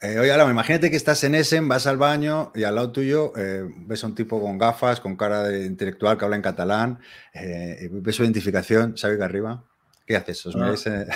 A: Eh, oye, Alamo, imagínate que estás en Essen, vas al baño y al lado tuyo eh, ves a un tipo con gafas, con cara de intelectual que habla en catalán, eh, ves su identificación, ¿sabe que arriba? ¿Qué haces? ¿Os miráis en,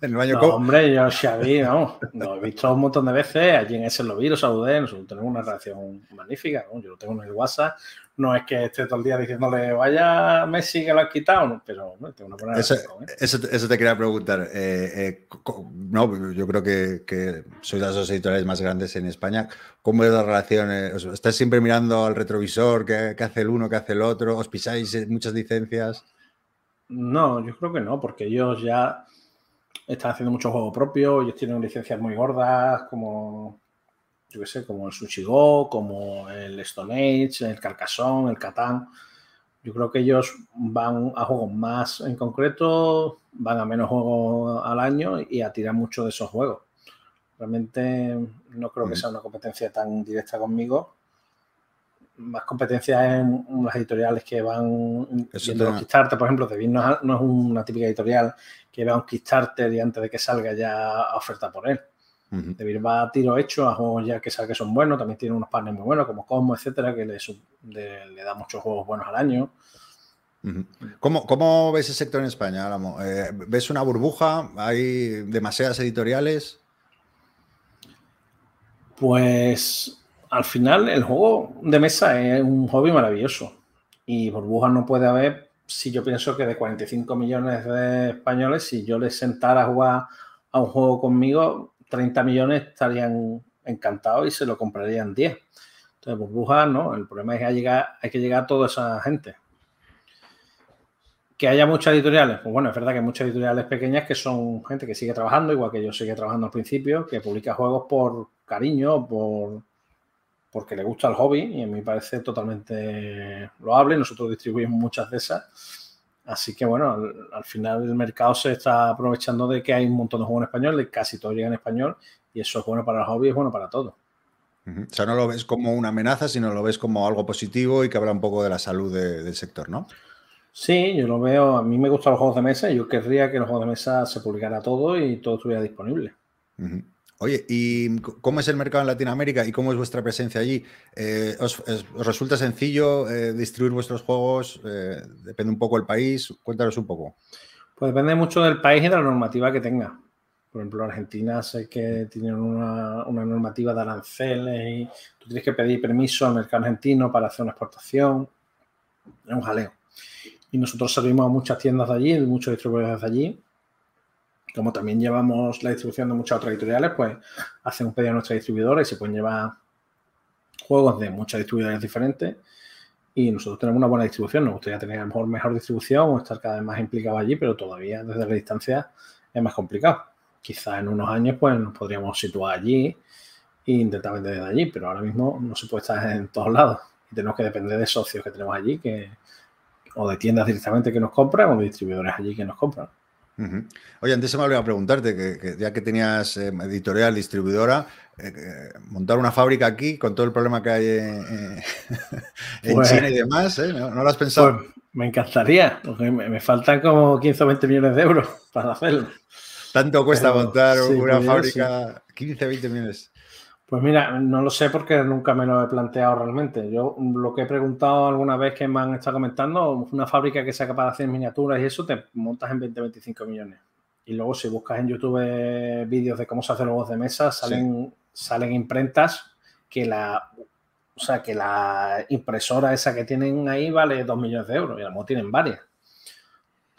A: el baño?
B: No, hombre, yo Xavi, no, lo he visto un montón de veces, allí en Essen lo vi, lo saludé, nosotros tenemos una relación magnífica, yo lo tengo en el WhatsApp, no es que esté todo el día diciéndole vaya Messi que lo has quitado, pero no, tengo una buena
A: eso, eso, te quería preguntar. Eh, eh, no, yo creo que, que, sois las dos editoriales más grandes en España. ¿Cómo es la relación? ¿Estás siempre mirando al retrovisor? ¿Qué, hace el uno? ¿Qué hace el otro? ¿Os pisáis muchas licencias?
B: No, yo creo que no, porque ellos ya están haciendo mucho juego propio, ellos tienen licencias muy gordas, como yo qué sé, como el Sushi Go, como el Stone Age, el Carcassonne, el Catán. Yo creo que ellos van a juegos más en concreto, van a menos juegos al año y a tirar mucho de esos juegos. Realmente no creo que sea una competencia tan directa conmigo. Más competencia en las editoriales que van viendo los Kickstarter, por ejemplo, de no, no es una típica editorial que vea un Kickstarter y antes de que salga ya oferta por él de va a tiro hecho a juegos ya que sabe que son buenos. También tiene unos partners muy buenos como Cosmo, etcétera, que le, le, da muchos juegos buenos al año.
A: ¿Cómo, ves el sector en España, eh, ¿Ves una burbuja? ¿Hay demasiadas editoriales?
B: Pues al final el juego de mesa es un hobby maravilloso y burbujas no puede haber si yo pienso que de 45 millones de españoles, si yo les sentara a jugar a un juego conmigo, 30 millones estarían encantados y se lo comprarían 10. Entonces, burbujas, ¿no? El problema es que hay que llegar a toda esa gente. Que haya muchas editoriales, pues bueno, es verdad que hay muchas editoriales pequeñas que son gente que sigue trabajando, igual que yo sigue trabajando al principio, que publica juegos por cariño, por porque le gusta el hobby y a mí me parece totalmente loable. Nosotros distribuimos muchas de esas Así que bueno, al, final el mercado se está aprovechando de que hay un montón de juegos en español, de casi todo llega en español, y eso es bueno para el hobby, es bueno para todo.
A: O sea, no lo ves como una amenaza, sino lo ves como algo positivo y que habla un poco de la salud del sector, ¿no?
B: Sí, yo lo veo, a mí me gustan los juegos de mesa y yo querría que los juegos de mesa se publicara todo y todo estuviera disponible.
A: Oye, ¿y cómo es el mercado en Latinoamérica y cómo es vuestra presencia allí? Eh, ¿os, resulta sencillo eh, distribuir vuestros juegos? Eh, ¿Depende un poco del país? Cuéntanos un poco.
B: Pues depende mucho del país y de la normativa que tenga. Por ejemplo, Argentina sé que tienen una, normativa de aranceles y tú tienes que pedir permiso al mercado argentino para hacer una exportación. Es un jaleo. Y nosotros servimos a muchas tiendas de allí, muchos distribuidores de allí como también llevamos la distribución de muchas otras editoriales, pues hacen un pedido a nuestra distribuidora y se pueden llevar juegos de muchas distribuidores diferentes. Y nosotros tenemos una buena distribución. Nos gustaría tener a lo mejor mejor distribución o estar cada vez más implicados allí, pero todavía desde la distancia es más complicado. Quizás en unos años pues nos podríamos situar allí e intentar vender desde allí, pero ahora mismo no se puede estar en todos lados. Y tenemos que depender de socios que tenemos allí que, o de tiendas directamente que nos compran o de distribuidores allí que nos compran.
A: Oye, antes se me olvidó preguntarte, que, ya que tenías eh, editorial, distribuidora, eh, montar una fábrica aquí con todo el problema que hay en pues China y demás, ¿eh? ¿No, lo has pensado? Pues
B: me encantaría, porque me, faltan como 15 o 20 millones de euros para hacerlo.
A: ¿Tanto cuesta montar una fábrica? 15 o 20 millones.
B: Pues mira, no lo sé porque nunca me lo he planteado realmente. Yo lo que he preguntado alguna vez que me han estado comentando, una fábrica que sea capaz de hacer miniaturas y eso, te montas en 20-25 millones. Y luego si buscas en YouTube vídeos de cómo se hacen los de mesa, salen, salen imprentas que la, o sea, que la impresora esa que tienen ahí vale 2 millones de euros y a lo mejor tienen varias.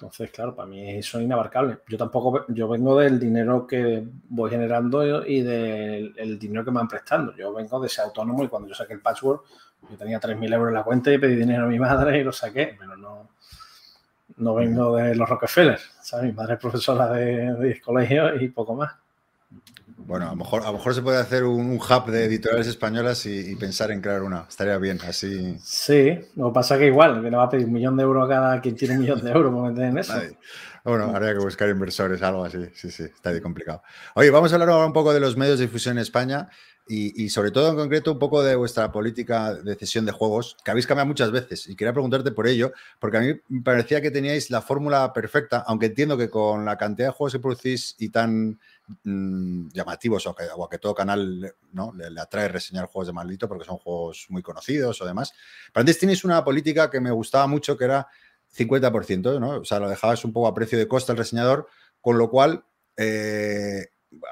B: Entonces, claro, para mí eso es inabarcable. Yo tampoco, yo vengo del dinero que voy generando y del dinero que me van prestando. Yo vengo de ser autónomo y cuando yo saqué el patchwork, yo tenía 3.000 euros en la cuenta y pedí dinero a mi madre y lo saqué, pero no, no vengo de los Rockefeller. ¿sabes? Mi madre es profesora de, de colegio y poco más.
A: Bueno, a lo mejor, a lo mejor se puede hacer un, hub de editoriales españolas y, pensar en crear una. Estaría bien, así.
B: Sí, lo que pasa que igual, que le va a pedir un millón de euros a cada quien tiene un millón de euros para meter en eso.
A: Bueno, habría que buscar inversores, algo así. Sí, sí, está bien complicado. Oye, vamos a hablar ahora un poco de los medios de difusión en España y, sobre todo en concreto un poco de vuestra política de cesión de juegos, que habéis cambiado muchas veces. Y quería preguntarte por ello, porque a mí me parecía que teníais la fórmula perfecta, aunque entiendo que con la cantidad de juegos que producís y tan Mm, llamativos o, que, a que todo canal ¿no? le, atrae reseñar juegos de maldito porque son juegos muy conocidos o demás. Pero antes tenéis una política que me gustaba mucho que era 50%, ¿no? O sea, lo dejabas un poco a precio de costa al reseñador, con lo cual eh,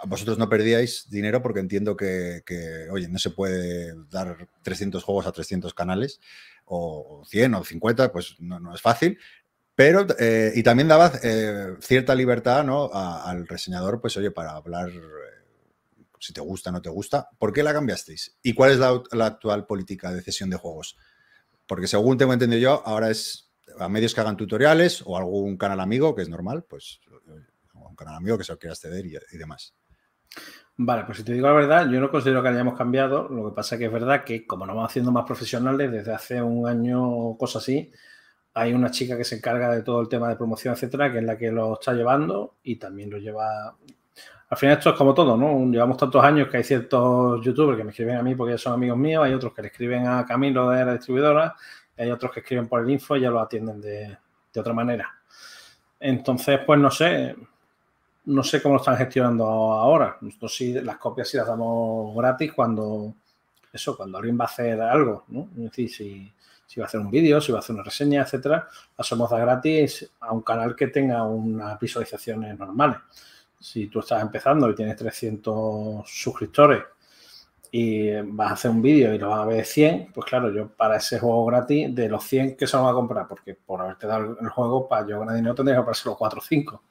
A: vosotros no perdíais dinero porque entiendo que, oye, no se puede dar 300 juegos a 300 canales o 100 o 50, pues no es fácil. Pero, eh, y también daba eh, cierta libertad ¿no? al reseñador, pues oye, para hablar eh, si te gusta o no te gusta. ¿Por qué la cambiasteis? ¿Y cuál es la, actual política de cesión de juegos? Porque según tengo entendido yo, ahora es a medios que hagan tutoriales o algún canal amigo, que es normal, pues un canal amigo que se lo quiera acceder y, demás.
B: Vale, pues si te digo la verdad, yo no considero que hayamos cambiado. Lo que pasa que es verdad que como nos vamos haciendo más profesionales desde hace un año o cosas así, hay una chica que se encarga de todo el tema de promoción, etcétera, que es la que lo está llevando y también lo lleva. Al final, esto es como todo, ¿no? Llevamos tantos años que hay ciertos youtubers que me escriben a mí porque son amigos míos, hay otros que le escriben a Camilo de la distribuidora, hay otros que escriben por el info y ya lo atienden de, otra manera. Entonces, pues no sé, no sé cómo lo están gestionando ahora. Nosotros sí, las copias sí las damos gratis cuando, eso, cuando alguien va a hacer algo, ¿no? Es decir, si si va a hacer un vídeo, si va a hacer una reseña, etcétera, la somos da gratis a un canal que tenga unas visualizaciones normales. Si tú estás empezando y tienes 300 suscriptores y vas a hacer un vídeo y lo vas a ver 100, pues claro, yo para ese juego gratis, de los 100 que se van a comprar, porque por haberte dado el juego, para yo ganar dinero tendría que comprarse los 4 o 5.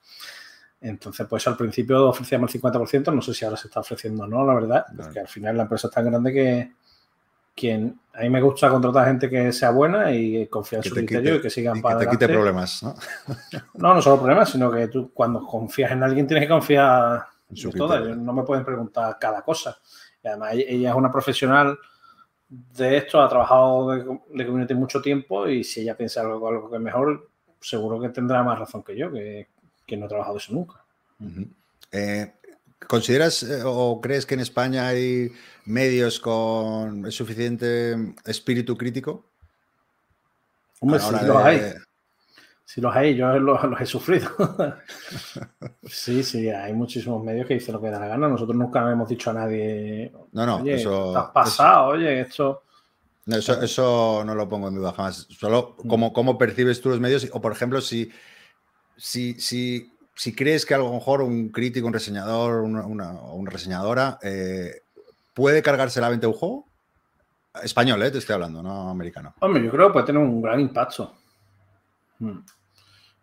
B: Entonces, pues al principio ofrecíamos el 50%, no sé si ahora se está ofreciendo o no, la verdad, porque al final la empresa es tan grande que, quien a mí me gusta contratar gente que sea buena y confía en su criterio y que sigan
A: para
B: que
A: te quite problemas, ¿no?
B: no, no solo problemas, sino que tú cuando confías en alguien tienes que confiar en su. No me pueden preguntar cada cosa. Y además ella es una profesional de esto, ha trabajado de, de community mucho tiempo y si ella piensa algo, algo que es mejor, seguro que tendrá más razón que yo, que, no he trabajado eso nunca.
A: ¿Consideras eh, o crees que en España hay medios con suficiente espíritu crítico?
B: Hombre, sí los hay. si los hay, yo los, he sufrido. sí, sí, hay muchísimos medios que dicen lo que da la gana. Nosotros nunca hemos dicho a nadie.
A: No, no, oye,
B: eso. has pasado, oye, esto.
A: eso, no lo pongo en duda jamás. Solo mm. cómo, cómo percibes tú los medios, o por ejemplo, si, si, si, si crees que a lo mejor un crítico, un reseñador, una, una, reseñadora eh, puede cargarse la venta de un juego. Español, ¿eh? te estoy hablando, no americano.
B: Hombre, yo creo que puede tener un gran impacto. Mm.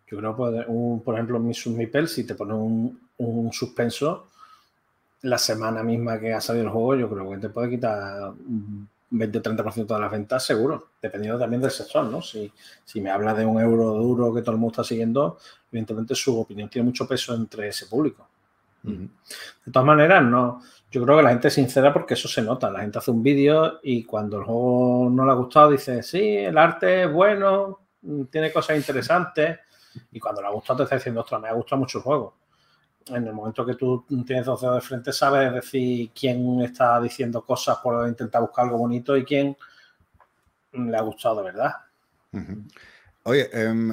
B: Yo creo que, por ejemplo, mi Mipel, si te pone un, suspenso la semana misma que ha salido el juego, yo creo que te puede quitar 20-30% de las ventas seguro, dependiendo también del sector, ¿no? Si, si me habla de un euro duro que todo el mundo está siguiendo, evidentemente su opinión tiene mucho peso entre ese público. De todas maneras, no. Yo creo que la gente es sincera porque eso se nota. La gente hace un vídeo y cuando el juego no le ha gustado dice, sí, el arte es bueno, tiene cosas interesantes, y cuando le ha gustado te está diciendo, ostras, me ha gustado mucho el juego. En el momento que tú tienes dos dedos de frente, sabes decir quién está diciendo cosas por intentar buscar algo bonito y quién le ha gustado de verdad.
A: Oye, em,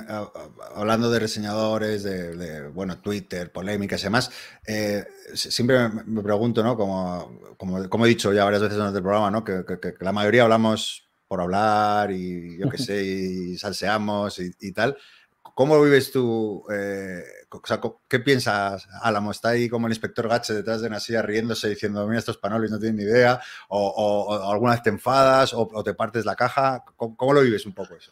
A: hablando de reseñadores, de, bueno, Twitter, polémicas y demás, eh, siempre me, pregunto, ¿no? Como, como, he dicho ya varias veces en el programa, ¿no? Que, la mayoría hablamos por hablar y yo qué sé, y salseamos y, tal. ¿Cómo vives tú? Eh, o sea, ¿Qué piensas, Álamo? ¿Está ahí como el inspector Gache detrás de una silla riéndose diciendo, mira, estos panolis no tienen ni idea? ¿O, alguna vez te enfadas o, te partes la caja? ¿Cómo, lo vives un poco eso?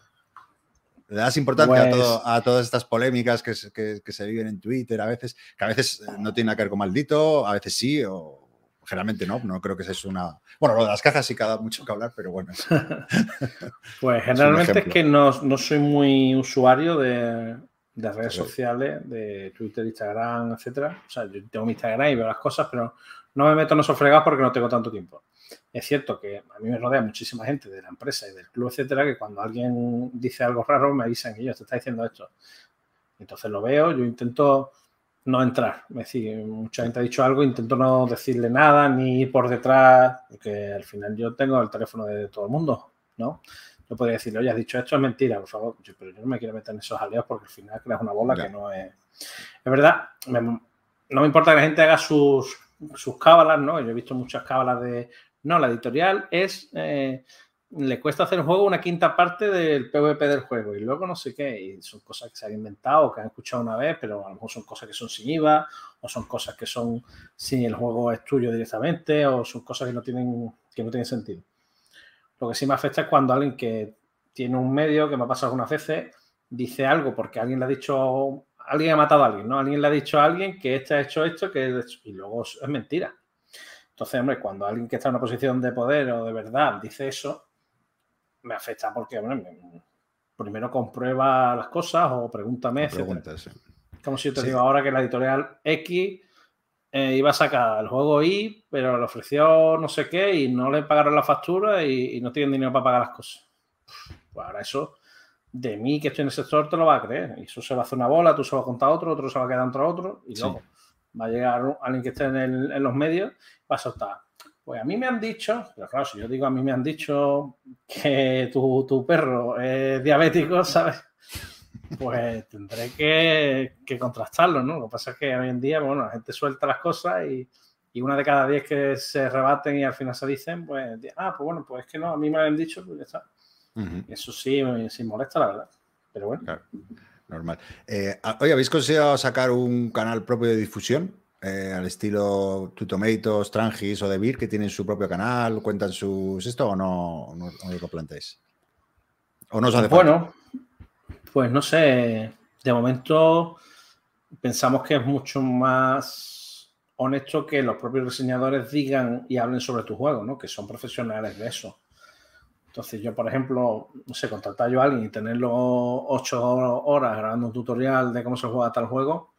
A: ¿Le das importancia a, pues a, todas estas polémicas que, se viven en Twitter a veces? Que a veces no tienen que ver con maldito, a veces sí, o generalmente no, no creo que sea una... Bueno, lo de las cajas sí que ha dado mucho que hablar, pero bueno.
B: pues generalmente es, que no, soy muy usuario de, redes sociales, de Twitter, Instagram, etcétera. O sea, yo tengo mi Instagram y veo las cosas, pero no me meto en esos fregados porque no tengo tanto tiempo. Es cierto que a mí me rodea muchísima gente de la empresa y del club, etcétera, que cuando alguien dice algo raro me avisan que yo te está diciendo esto. Entonces lo veo, yo intento no entrar. Es decir, mucha gente ha dicho algo, intento no decirle nada ni ir por detrás, porque al final yo tengo el teléfono de todo el mundo, ¿no? Yo podría decirle, oye, has dicho esto, es mentira, por favor, pero yo no me quiero meter en esos aliados porque al final creas una bola que no es... Es verdad, no me importa que la gente haga sus, sus cábalas, ¿no? Yo he visto muchas cábalas de, no, la editorial es... Eh, le cuesta hacer un juego una quinta parte del PvP del juego y luego no sé qué, y son cosas que se han inventado o que han escuchado una vez, pero a lo mejor son cosas que son sin IVA o son cosas que son si el juego es tuyo directamente o son cosas que no tienen, que no tienen sentido. Lo que sí me afecta es cuando alguien que tiene un medio, que me ha pasado algunas veces, dice algo porque alguien le ha dicho, alguien ha matado a alguien, ¿no? Alguien le ha dicho a alguien que este ha hecho esto, que y luego es mentira. Entonces, hombre, cuando alguien que está en una posición de poder o de verdad dice eso, me afecta porque, bueno, primero comprueba las cosas o pregúntame. Como si yo te digo ahora que la editorial X eh, iba a sacar el juego Y, pero le ofreció no sé qué y no le pagaron la factura y, no tienen dinero para pagar las cosas. Pues ahora eso, de mí que estoy en el sector, te lo va a creer. Y eso se va a hacer una bola, tú se lo va a contar a otro, otro se va a quedar entre otro y luego va a llegar alguien que esté en, en los medios, va a soltar pues a mí me han dicho, pero claro, si yo digo a mí me han dicho que tu, perro es diabético, ¿sabes? Pues tendré que, contrastarlo, ¿no? Lo que pasa es que hoy en día, bueno, la gente suelta las cosas y, una de cada diez que se rebaten y al final se dicen, pues, ah, pues bueno, pues es que no, a mí me lo han dicho, pues ya está. Eso sí, sí molesta, la verdad. Pero bueno.
A: normal. Eh, oye, ¿habéis conseguido sacar un canal propio de difusión? Eh, al estilo Tutomatos, Trangis o De que tienen su propio canal, cuentan sus esto o no, no, lo planteáis? ¿O no os hace
B: Bueno, pues no sé. De momento pensamos que es mucho más honesto que los propios diseñadores digan y hablen sobre tu juego, ¿no? Que son profesionales de eso. Entonces yo, por ejemplo, no sé, contratar yo a alguien y tenerlo ocho horas grabando un tutorial de cómo se juega tal juego,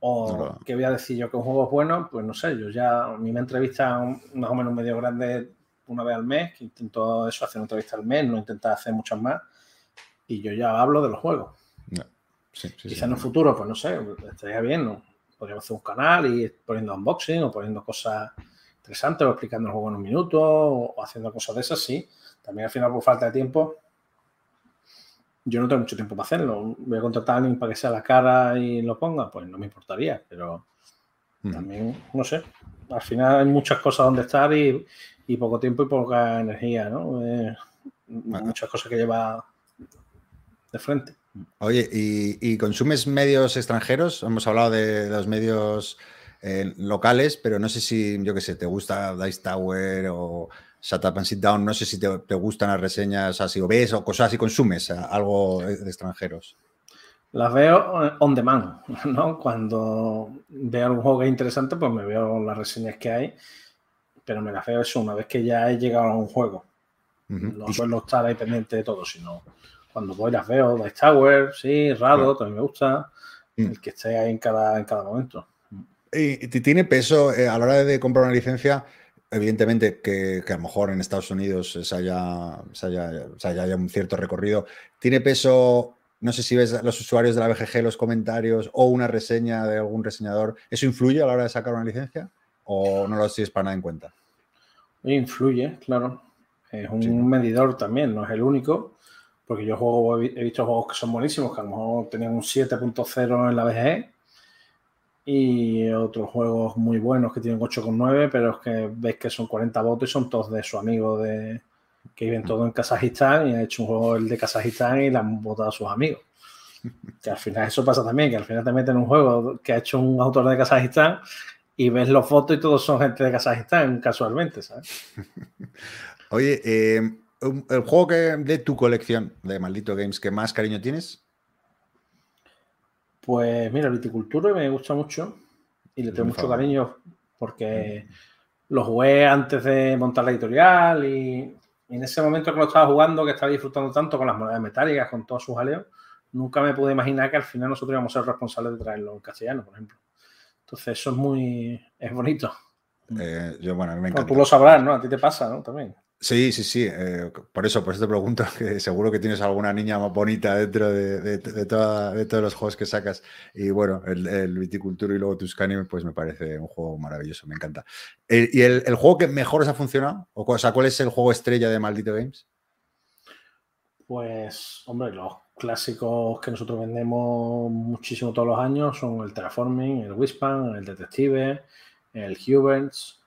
B: o qué voy a decir yo que un juego es bueno, pues no sé, yo ya a mí me entrevistan más o menos medio grande una vez al mes, que intento eso, hacer una entrevista al mes, no intentar hacer muchas más, y yo ya hablo de los juegos. Quizá en un futuro, pues no sé, estaría bien, ¿no? podríamos hacer un canal y poniendo unboxing o poniendo cosas interesantes o explicando el juego en un minuto o, haciendo cosas de esas, sí. También al final por falta de tiempo yo no tengo mucho tiempo para hacerlo. Voy a contratar a alguien para que sea la cara y lo ponga, pues no me importaría, pero también, no sé, al final hay muchas cosas donde estar y, poco tiempo y poca energía, ¿no? Eh, muchas cosas que lleva de frente.
A: Oye, ¿y, consumes medios extranjeros? Hemos hablado de, los medios eh, locales, pero no sé si, yo qué sé, te gusta Dice Tower o Shut Up and Sit Down, no sé si te, gustan las reseñas así, o ves o cosas así, consumes algo de extranjeros.
B: Las veo on demand, ¿no? Cuando veo algún juego que es interesante, pues me veo las reseñas que hay, pero me las veo eso una vez que ya he llegado a un juego. No suelo estar ahí pendiente de todo, sino cuando voy las veo, Dice Tower, sí, Rado, también me gusta, el que esté ahí en cada, en cada momento.
A: ¿Y tiene peso eh, a la hora de comprar una licencia? evidentemente que, a lo mejor en Estados Unidos se haya, haya, un cierto recorrido. ¿Tiene peso, no sé si ves los usuarios de la BGG, los comentarios o una reseña de algún reseñador? ¿Eso influye a la hora de sacar una licencia o no lo tienes para nada en cuenta?
B: Influye, claro. Es un medidor también, no es el único, porque yo juego, he visto juegos que son buenísimos, que a lo mejor tenían un 7.0 en la BGG y otros juegos muy buenos que tienen 8,9, pero es que ves que son 40 votos y son todos de su amigo de que viven todos en Kazajistán y ha hecho un juego el de Kazajistán y le han votado a sus amigos. Que al final eso pasa también, que al final te meten un juego que ha hecho un autor de Kazajistán y ves los fotos y todos son gente de Kazajistán casualmente, ¿sabes?
A: Oye, eh, el juego que de tu colección de Maldito Games que más cariño tienes,
B: pues mira, viticultura me gusta mucho y le tengo mucho cariño porque lo jugué antes de montar la editorial y, en ese momento que lo estaba jugando, que estaba disfrutando tanto con las monedas metálicas, con todos sus aleos, nunca me pude imaginar que al final nosotros íbamos a ser responsables de traerlo en castellano, por ejemplo. Entonces eso es muy, es bonito.
A: Eh, yo, bueno, a mí me encanta.
B: tú lo sabrás, ¿no? A ti te pasa, ¿no? También.
A: Sí, sí, sí. Eh, por eso, por eso te pregunto, que seguro que tienes alguna niña más bonita dentro de, todos los juegos que sacas. Y bueno, el, el Viticultura y luego Tuscany, pues me parece un juego maravilloso, me encanta. ¿Y el, juego que mejor os ha funcionado? O sea, ¿cuál es el juego estrella de Maldito Games?
B: Pues, hombre, los clásicos que nosotros vendemos muchísimo todos los años son el Terraforming, el Wispan, el Detective, el Humans.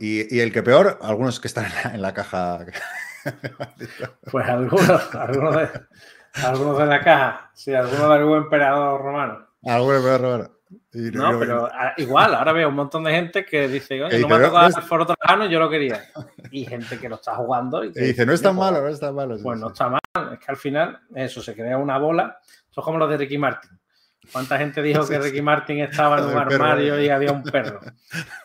A: Y, el que peor, algunos que están en la, caja.
B: pues algunos, algunos, de, algunos de la caja. Sí, algunos de algún emperador romano.
A: Algún emperador romano.
B: no, pero igual, ahora veo un montón de gente que dice, oye, no me ha tocado el foro trajano, yo lo quería. Y gente que lo está jugando. Y,
A: dice, no es tan malo, no es tan malo.
B: Pues no está mal, es que al final, eso, se crea una bola. Eso es como los de Ricky Martin. ¿Cuánta gente dijo que Ricky Martin estaba en un armario y había un perro?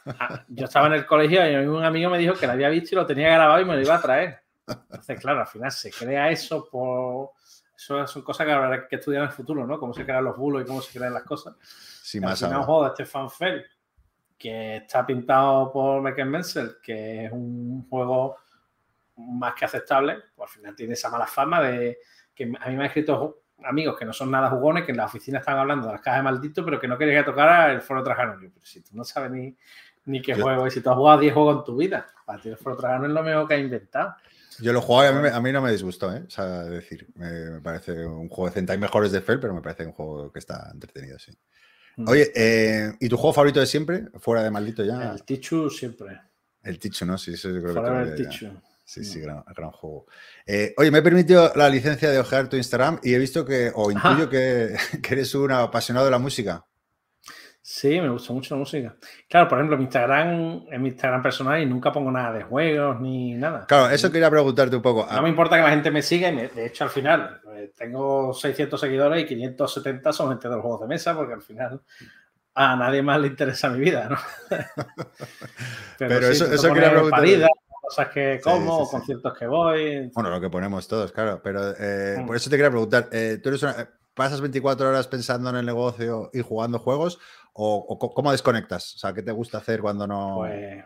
B: Ah, yo estaba en el colegio y un amigo me dijo que lo había visto y lo tenía grabado y me lo iba a traer. Entonces, claro, al final se crea eso por... Eso son cosas que habrá que estudiar en el futuro, ¿no? Cómo se crean los bulos y cómo se crean las cosas.
A: Sí, más
B: al final, de este fanfare que está pintado por Mecken que es un juego más que aceptable, pues al final tiene esa mala fama de que a mí me ha escrito amigos que no son nada jugones, que en la oficina están hablando de las cajas de maldito, pero que no quería que tocara el foro trajano. pero si tú no sabes ni, ni qué juego, y si tú has jugado 10 juegos en tu vida, para ti el foro trajano es lo mejor que ha inventado.
A: Yo lo juego y a mí, no me disgustó, ¿eh? O sea, decir, me, parece un juego decente. Hay mejores de Fel, pero me parece un juego que está entretenido, sí. Mm. Oye, eh, ¿y tu juego favorito de siempre? Fuera de maldito ya.
B: El Tichu siempre.
A: El Tichu, ¿no? Sí, eso yo creo
B: Fuera que. El Tichu.
A: Sí, sí, gran, juego. Eh, oye, me he permitido la licencia de ojear tu Instagram y he visto que, o intuyo que, eres un apasionado de la música.
B: Sí, me gusta mucho la música. Claro, por ejemplo, mi Instagram es mi Instagram personal y nunca pongo nada de juegos ni nada.
A: Claro, eso quería preguntarte un poco.
B: No me importa que la gente me siga y de hecho al final eh, tengo 600 seguidores y 570 son gente de los juegos de mesa porque al final a nadie más le interesa mi vida, ¿no?
A: Pero, eso, eso quería preguntar
B: cosas que como, conciertos que voy.
A: Bueno, lo que ponemos todos, claro. Pero eh, mm. por eso te quería preguntar, eh, ¿tú pasas 24 horas pensando en el negocio y jugando juegos? ¿O, cómo desconectas? O sea, ¿qué te gusta hacer cuando no...?
B: Pues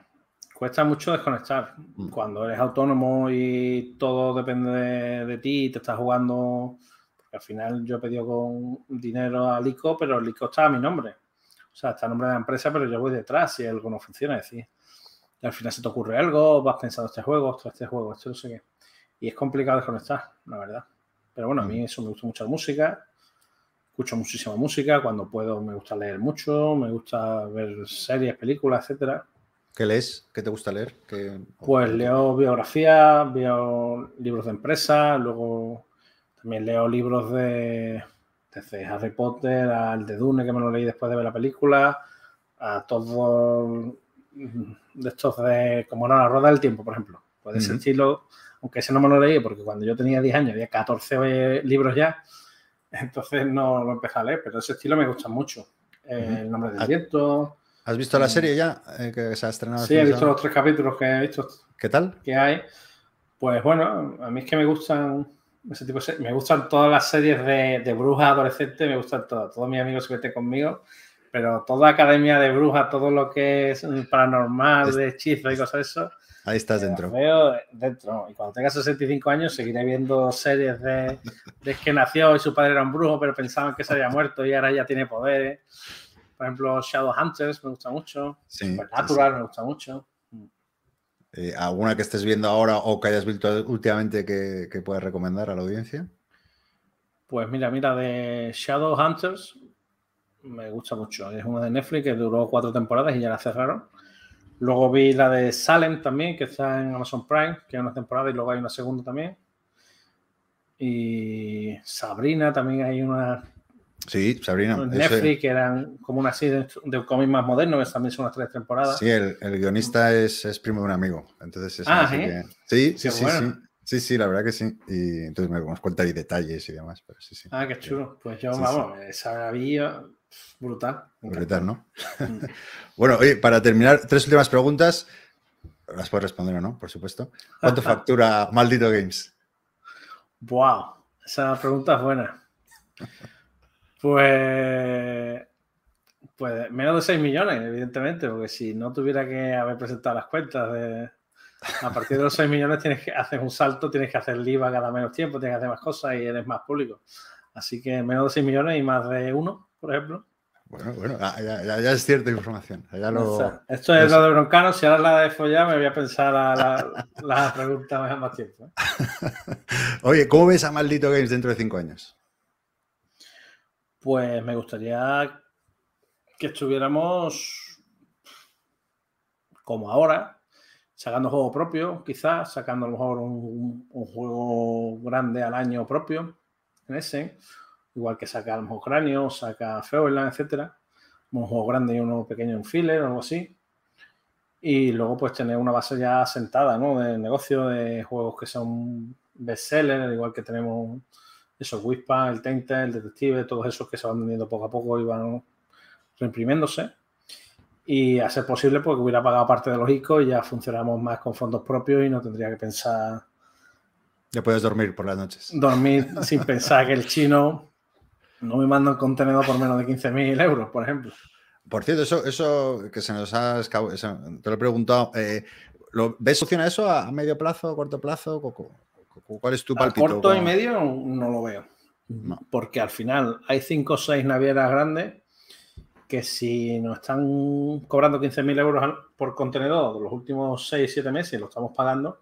B: cuesta mucho desconectar. Mm. Cuando eres autónomo y todo depende de, ti, te estás jugando... Porque al final yo he pedido con dinero a Lico, pero Lico está a mi nombre. O sea, está a nombre de la empresa, pero yo voy detrás si algo no funciona. Es decir, y al final se te ocurre algo, vas pensando este juego, este juego, esto no sé qué. Y es complicado desconectar, la verdad. Pero bueno, a mí eso me gusta mucho la música. Escucho muchísima música. Cuando puedo me gusta leer mucho. Me gusta ver series, películas, etcétera.
A: ¿Qué lees? ¿Qué te gusta leer?
B: Pues leo biografía, leo libros de empresa, luego también leo libros de desde Harry Potter al de Dune, que me lo leí después de ver la película, a todos de estos de como no, la rueda del tiempo, por ejemplo. Puede ser estilo, aunque ese no me lo leí porque cuando yo tenía 10 años había 14 libros ya, entonces no lo empecé a leer, pero ese estilo me gusta mucho. El nombre del viento.
A: ¿Has visto la serie ya eh, que se ha estrenado?
B: Sí, he visto los tres capítulos que he visto.
A: ¿Qué tal?
B: Que hay. Pues bueno, a mí es que me gustan ese tipo de Me gustan todas las series de, de brujas adolescentes, me gustan todas. Todos mis amigos se meten conmigo, pero toda academia de brujas, todo lo que es paranormal, de hechizos y cosas de eso.
A: Ahí estás dentro.
B: Veo dentro. Y cuando tenga 65 años seguiré viendo series de, de que nació y su padre era un brujo, pero pensaban que se había muerto y ahora ya tiene poderes. Por ejemplo, Shadowhunters me gusta mucho. Supernatural me gusta mucho.
A: Eh, ¿Alguna que estés viendo ahora o que hayas visto últimamente que, que puedas recomendar a la audiencia?
B: Pues mira, mira, de Shadowhunters me gusta mucho. Es una de Netflix que duró cuatro temporadas y ya la cerraron. Luego vi la de Salem también, que está en Amazon Prime, que es una temporada y luego hay una segunda también. Y Sabrina también hay una
A: Sí, Sabrina.
B: Netflix, que eran como una serie de, cómics más modernos, que también son unas tres temporadas.
A: Sí, el, guionista es, es, primo de un amigo. Entonces ah, ¿eh? sí, sí, sí, sí, sí, sí, la verdad que sí. Y entonces me cuenta ahí detalles y demás. Pero sí, sí.
B: Ah, qué chulo. Pues yo, vamos, esa había brutal.
A: Brutal, ¿no? Bueno, oye, para terminar, tres últimas preguntas. Las puedes responder o no, por supuesto. ¿Cuánto factura Maldito Games?
B: Wow, esa pregunta es buena. Pues, pues menos de 6 millones, evidentemente, porque si no tuviera que haber presentado las cuentas de, a partir de los 6 millones tienes que hacer un salto, tienes que hacer el IVA cada menos tiempo, tienes que hacer más cosas y eres más público. Así que menos de 6 millones y más de uno, por ejemplo.
A: Bueno, bueno, ya, es cierta información.
B: esto es lo de Broncano. Si ahora la de follar, me voy a pensar la, la, pregunta más tiempo.
A: ¿eh? Oye, ¿cómo ves a Maldito Games dentro de 5 años?
B: Pues me gustaría que estuviéramos como ahora, sacando juego propio, quizás, sacando a lo mejor un, juego grande al año propio en ese, igual que saca a lo mejor Cráneo, saca Feoland, etcétera. Un juego grande y uno pequeño en filler o algo así. Y luego, pues, tener una base ya sentada, ¿no? De negocio, de juegos que son bestsellers, igual que tenemos eso, Wispa, el Tente, el Detective, todos esos que se van vendiendo poco a poco y van reimprimiéndose. Y a ser posible, porque hubiera pagado parte de los ICO y ya funcionamos más con fondos propios y no tendría que pensar.
A: Ya puedes dormir por las noches.
B: Dormir sin pensar que el chino no me manda un contenedor por menos de 15.000 euros, por ejemplo.
A: Por cierto, eso, eso que se nos ha te lo he preguntado, eh, ¿ves solución a eso a medio plazo, a corto plazo? ¿Cuál es tu palpito?
B: A corto y medio no lo veo. Porque al final hay cinco o seis navieras grandes que si nos están cobrando 15.000 euros por contenedor los últimos 6-7 meses y lo estamos pagando,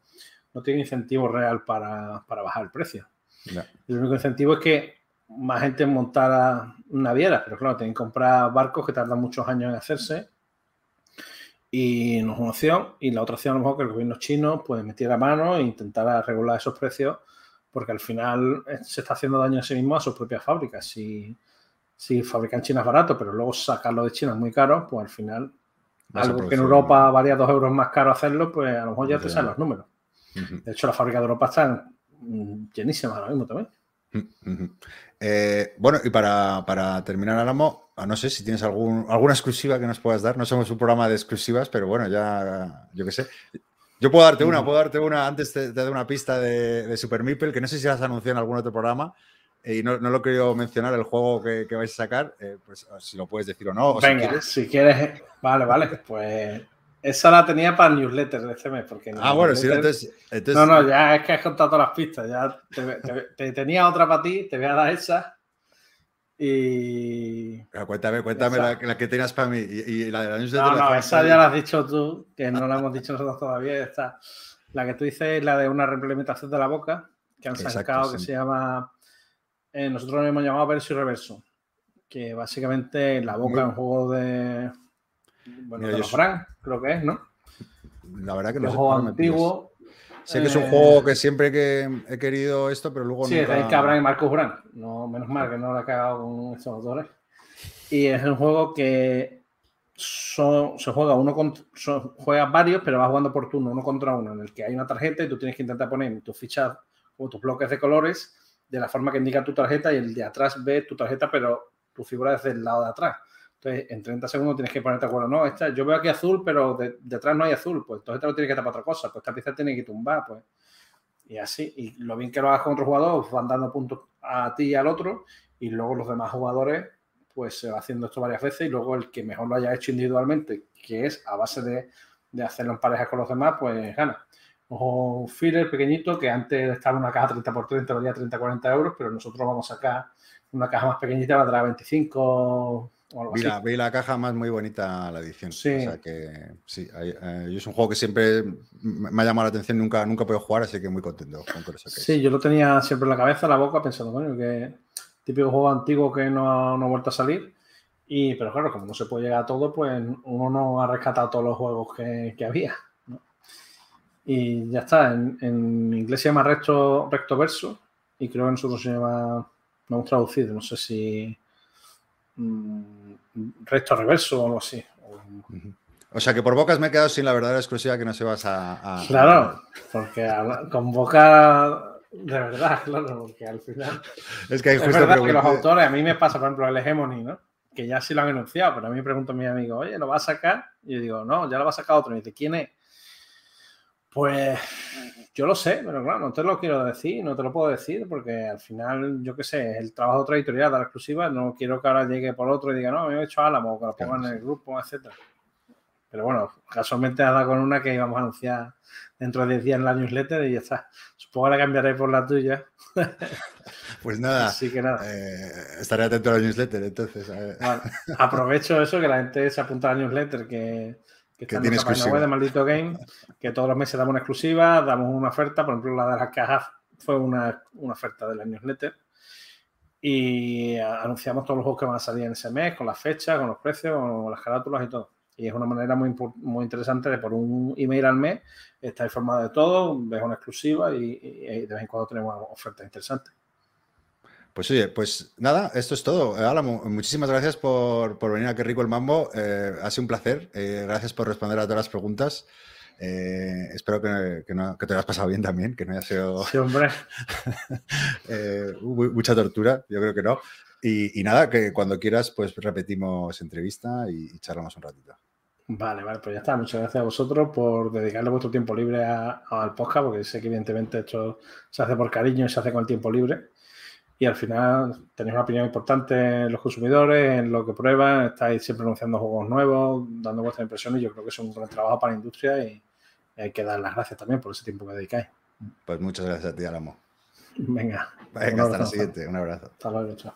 B: no tiene incentivo real para, bajar el precio. El único incentivo es que más gente montara navieras, pero claro, tienen que comprar barcos que tardan muchos años en hacerse y no es una opción. Y la otra opción, a lo mejor, que el gobierno chino pues metiera mano e intentara regular esos precios, porque al final eh, se está haciendo daño a sí mismo a sus propias fábricas. Si, si fabrican chinas barato, pero luego sacarlo de China es muy caro, pues al final, algo que en Europa valía dos euros más caro hacerlo, pues a lo mejor ya te salen los números. De hecho, las fábricas de Europa están llenísimas ahora mismo también.
A: Eh, bueno, y para, para terminar, Alamo, ah, no sé si tienes algún, alguna exclusiva que nos puedas dar. No somos un programa de exclusivas, pero bueno, ya, yo qué sé. Yo puedo darte una, puedo darte una, antes te, te doy una pista de, Super Meeple, que no sé si has anunciado en algún otro programa, eh, y no, no, lo quiero mencionar, el juego que, vais a sacar, eh, pues si lo puedes decir o no.
B: Venga, si quieres. si quieres, vale, vale, pues esa la tenía para newsletter de este mes. Porque
A: ah, bueno, sí, entonces,
B: No, no, ya es que has contado todas las pistas. Ya te, tenía otra para ti, te voy a dar esa. Y.
A: cuéntame, cuéntame la, que tenías para mí. Y, la de la newsletter.
B: No, no, esa ya la has dicho tú, que no la hemos dicho nosotros todavía. Está. La que tú dices es la de una reimplementación de la boca que han sacado que se llama eh, nosotros lo hemos llamado verso y reverso, que básicamente la boca es un juego de, bueno, de los creo que es, ¿no?
A: La verdad que no
B: juego antiguo.
A: Sé que es un juego que siempre que he querido esto, pero luego
B: sí, nunca... Es Cabran y Marcos Brand. No, menos mal que no lo ha cagado con estos autores. Y es un juego que se juega uno contra, juega varios, pero va jugando por turno, uno contra uno, en el que hay una tarjeta y tú tienes que intentar poner tus fichas o tus bloques de colores de la forma que indica tu tarjeta y el de atrás ve tu tarjeta, pero tu figura es del lado de atrás. Entonces, en 30 segundos tienes que ponerte de acuerdo. No, esta, yo veo aquí azul, pero detrás no hay azul. Pues entonces te lo tienes que tapar otra cosa. Pues esta pieza tiene que tumbar, pues. Y así. Y lo bien que lo hagas con otro jugador, van dando puntos a ti y al otro. Y luego los demás jugadores, pues se va haciendo esto varias veces. Y luego el que mejor lo haya hecho individualmente, que es a base de, de hacerlo en parejas con los demás, pues gana. Ojo, filler pequeñito que antes estaba en una caja 30 por 30, valía 30-40 euros, pero nosotros vamos a sacar una caja más pequeñita, valdrá 25
A: vi, La, caja más muy bonita la edición. Sí. O sea que sí, eh, es un juego que siempre me ha llamado la atención, nunca, nunca podido jugar, así que muy contento con
B: eso. sí, yo lo tenía siempre en la cabeza, en la boca, pensando, bueno, que típico juego antiguo que no, no ha vuelto a salir. Y, pero claro, como no se puede llegar a todo, pues uno no ha rescatado todos los juegos que, que había. Y ya está, en, en, inglés se llama recto, recto verso y creo que nosotros se llama, no hemos traducido, no sé si Mm, recto reverso o algo así.
A: O sea que por bocas me he quedado sin la verdadera exclusiva que no se vas a.
B: Claro, porque con boca de verdad, claro, porque al final.
A: Es que hay justo.
B: Es verdad que los autores, a mí me pasa, por ejemplo, el Hegemony, ¿no? Que ya sí lo han anunciado, pero a mí me pregunta mi amigo, oye, ¿lo va a sacar? Y yo digo, no, ya lo va a sacar otro. Y dice, ¿quién es? Pues yo lo sé, pero claro, no te lo quiero decir, no te lo puedo decir, porque al final, yo qué sé, el trabajo editorial, de la exclusiva, no quiero que ahora llegue por otro y diga, no, me he hecho Álamo, que lo pongan en el grupo, etcétera. Pero bueno, casualmente ha dado con una que íbamos a anunciar dentro de 10 días en la newsletter y ya está. Supongo que la cambiaré por la tuya.
A: Pues nada,
B: Así que nada.
A: Eh, estaré atento a la newsletter entonces.
B: aprovecho eso, que la gente se apunta a la newsletter, que que, está en página web de Maldito Game, que todos los meses damos una exclusiva, damos una oferta, por ejemplo, la de las cajas fue una, oferta de la newsletter. Y anunciamos todos los juegos que van a salir en ese mes, con las fechas, con los precios, con las carátulas y todo. Y es una manera muy, muy interesante de por un email al mes estar informado de todo, ves una exclusiva y, y de vez en cuando tenemos ofertas interesantes.
A: Pues oye, pues nada, esto es todo. Eh, Álamo, muchísimas gracias por, venir a Qué Rico el Mambo. Eh, ha sido un placer. Eh, gracias por responder a todas las preguntas. espero que, te lo hayas pasado bien también, que no haya sido
B: sí, hombre.
A: mucha tortura, yo creo que no. Y, nada, que cuando quieras, pues repetimos entrevista y, charlamos un ratito.
B: Vale, vale, pues ya está. Muchas gracias a vosotros por dedicarle vuestro tiempo libre al podcast, porque sé que evidentemente esto se hace por cariño y se hace con el tiempo libre y al final tenéis una opinión importante en los consumidores, en lo que prueban, estáis siempre anunciando juegos nuevos, dando vuestras impresiones yo creo que es un gran trabajo para la industria y hay que dar las gracias también por ese tiempo que dedicáis.
A: Pues muchas gracias a ti, Álamo.
B: Venga.
A: Venga, hasta la siguiente. Un abrazo.
B: Hasta luego, chao.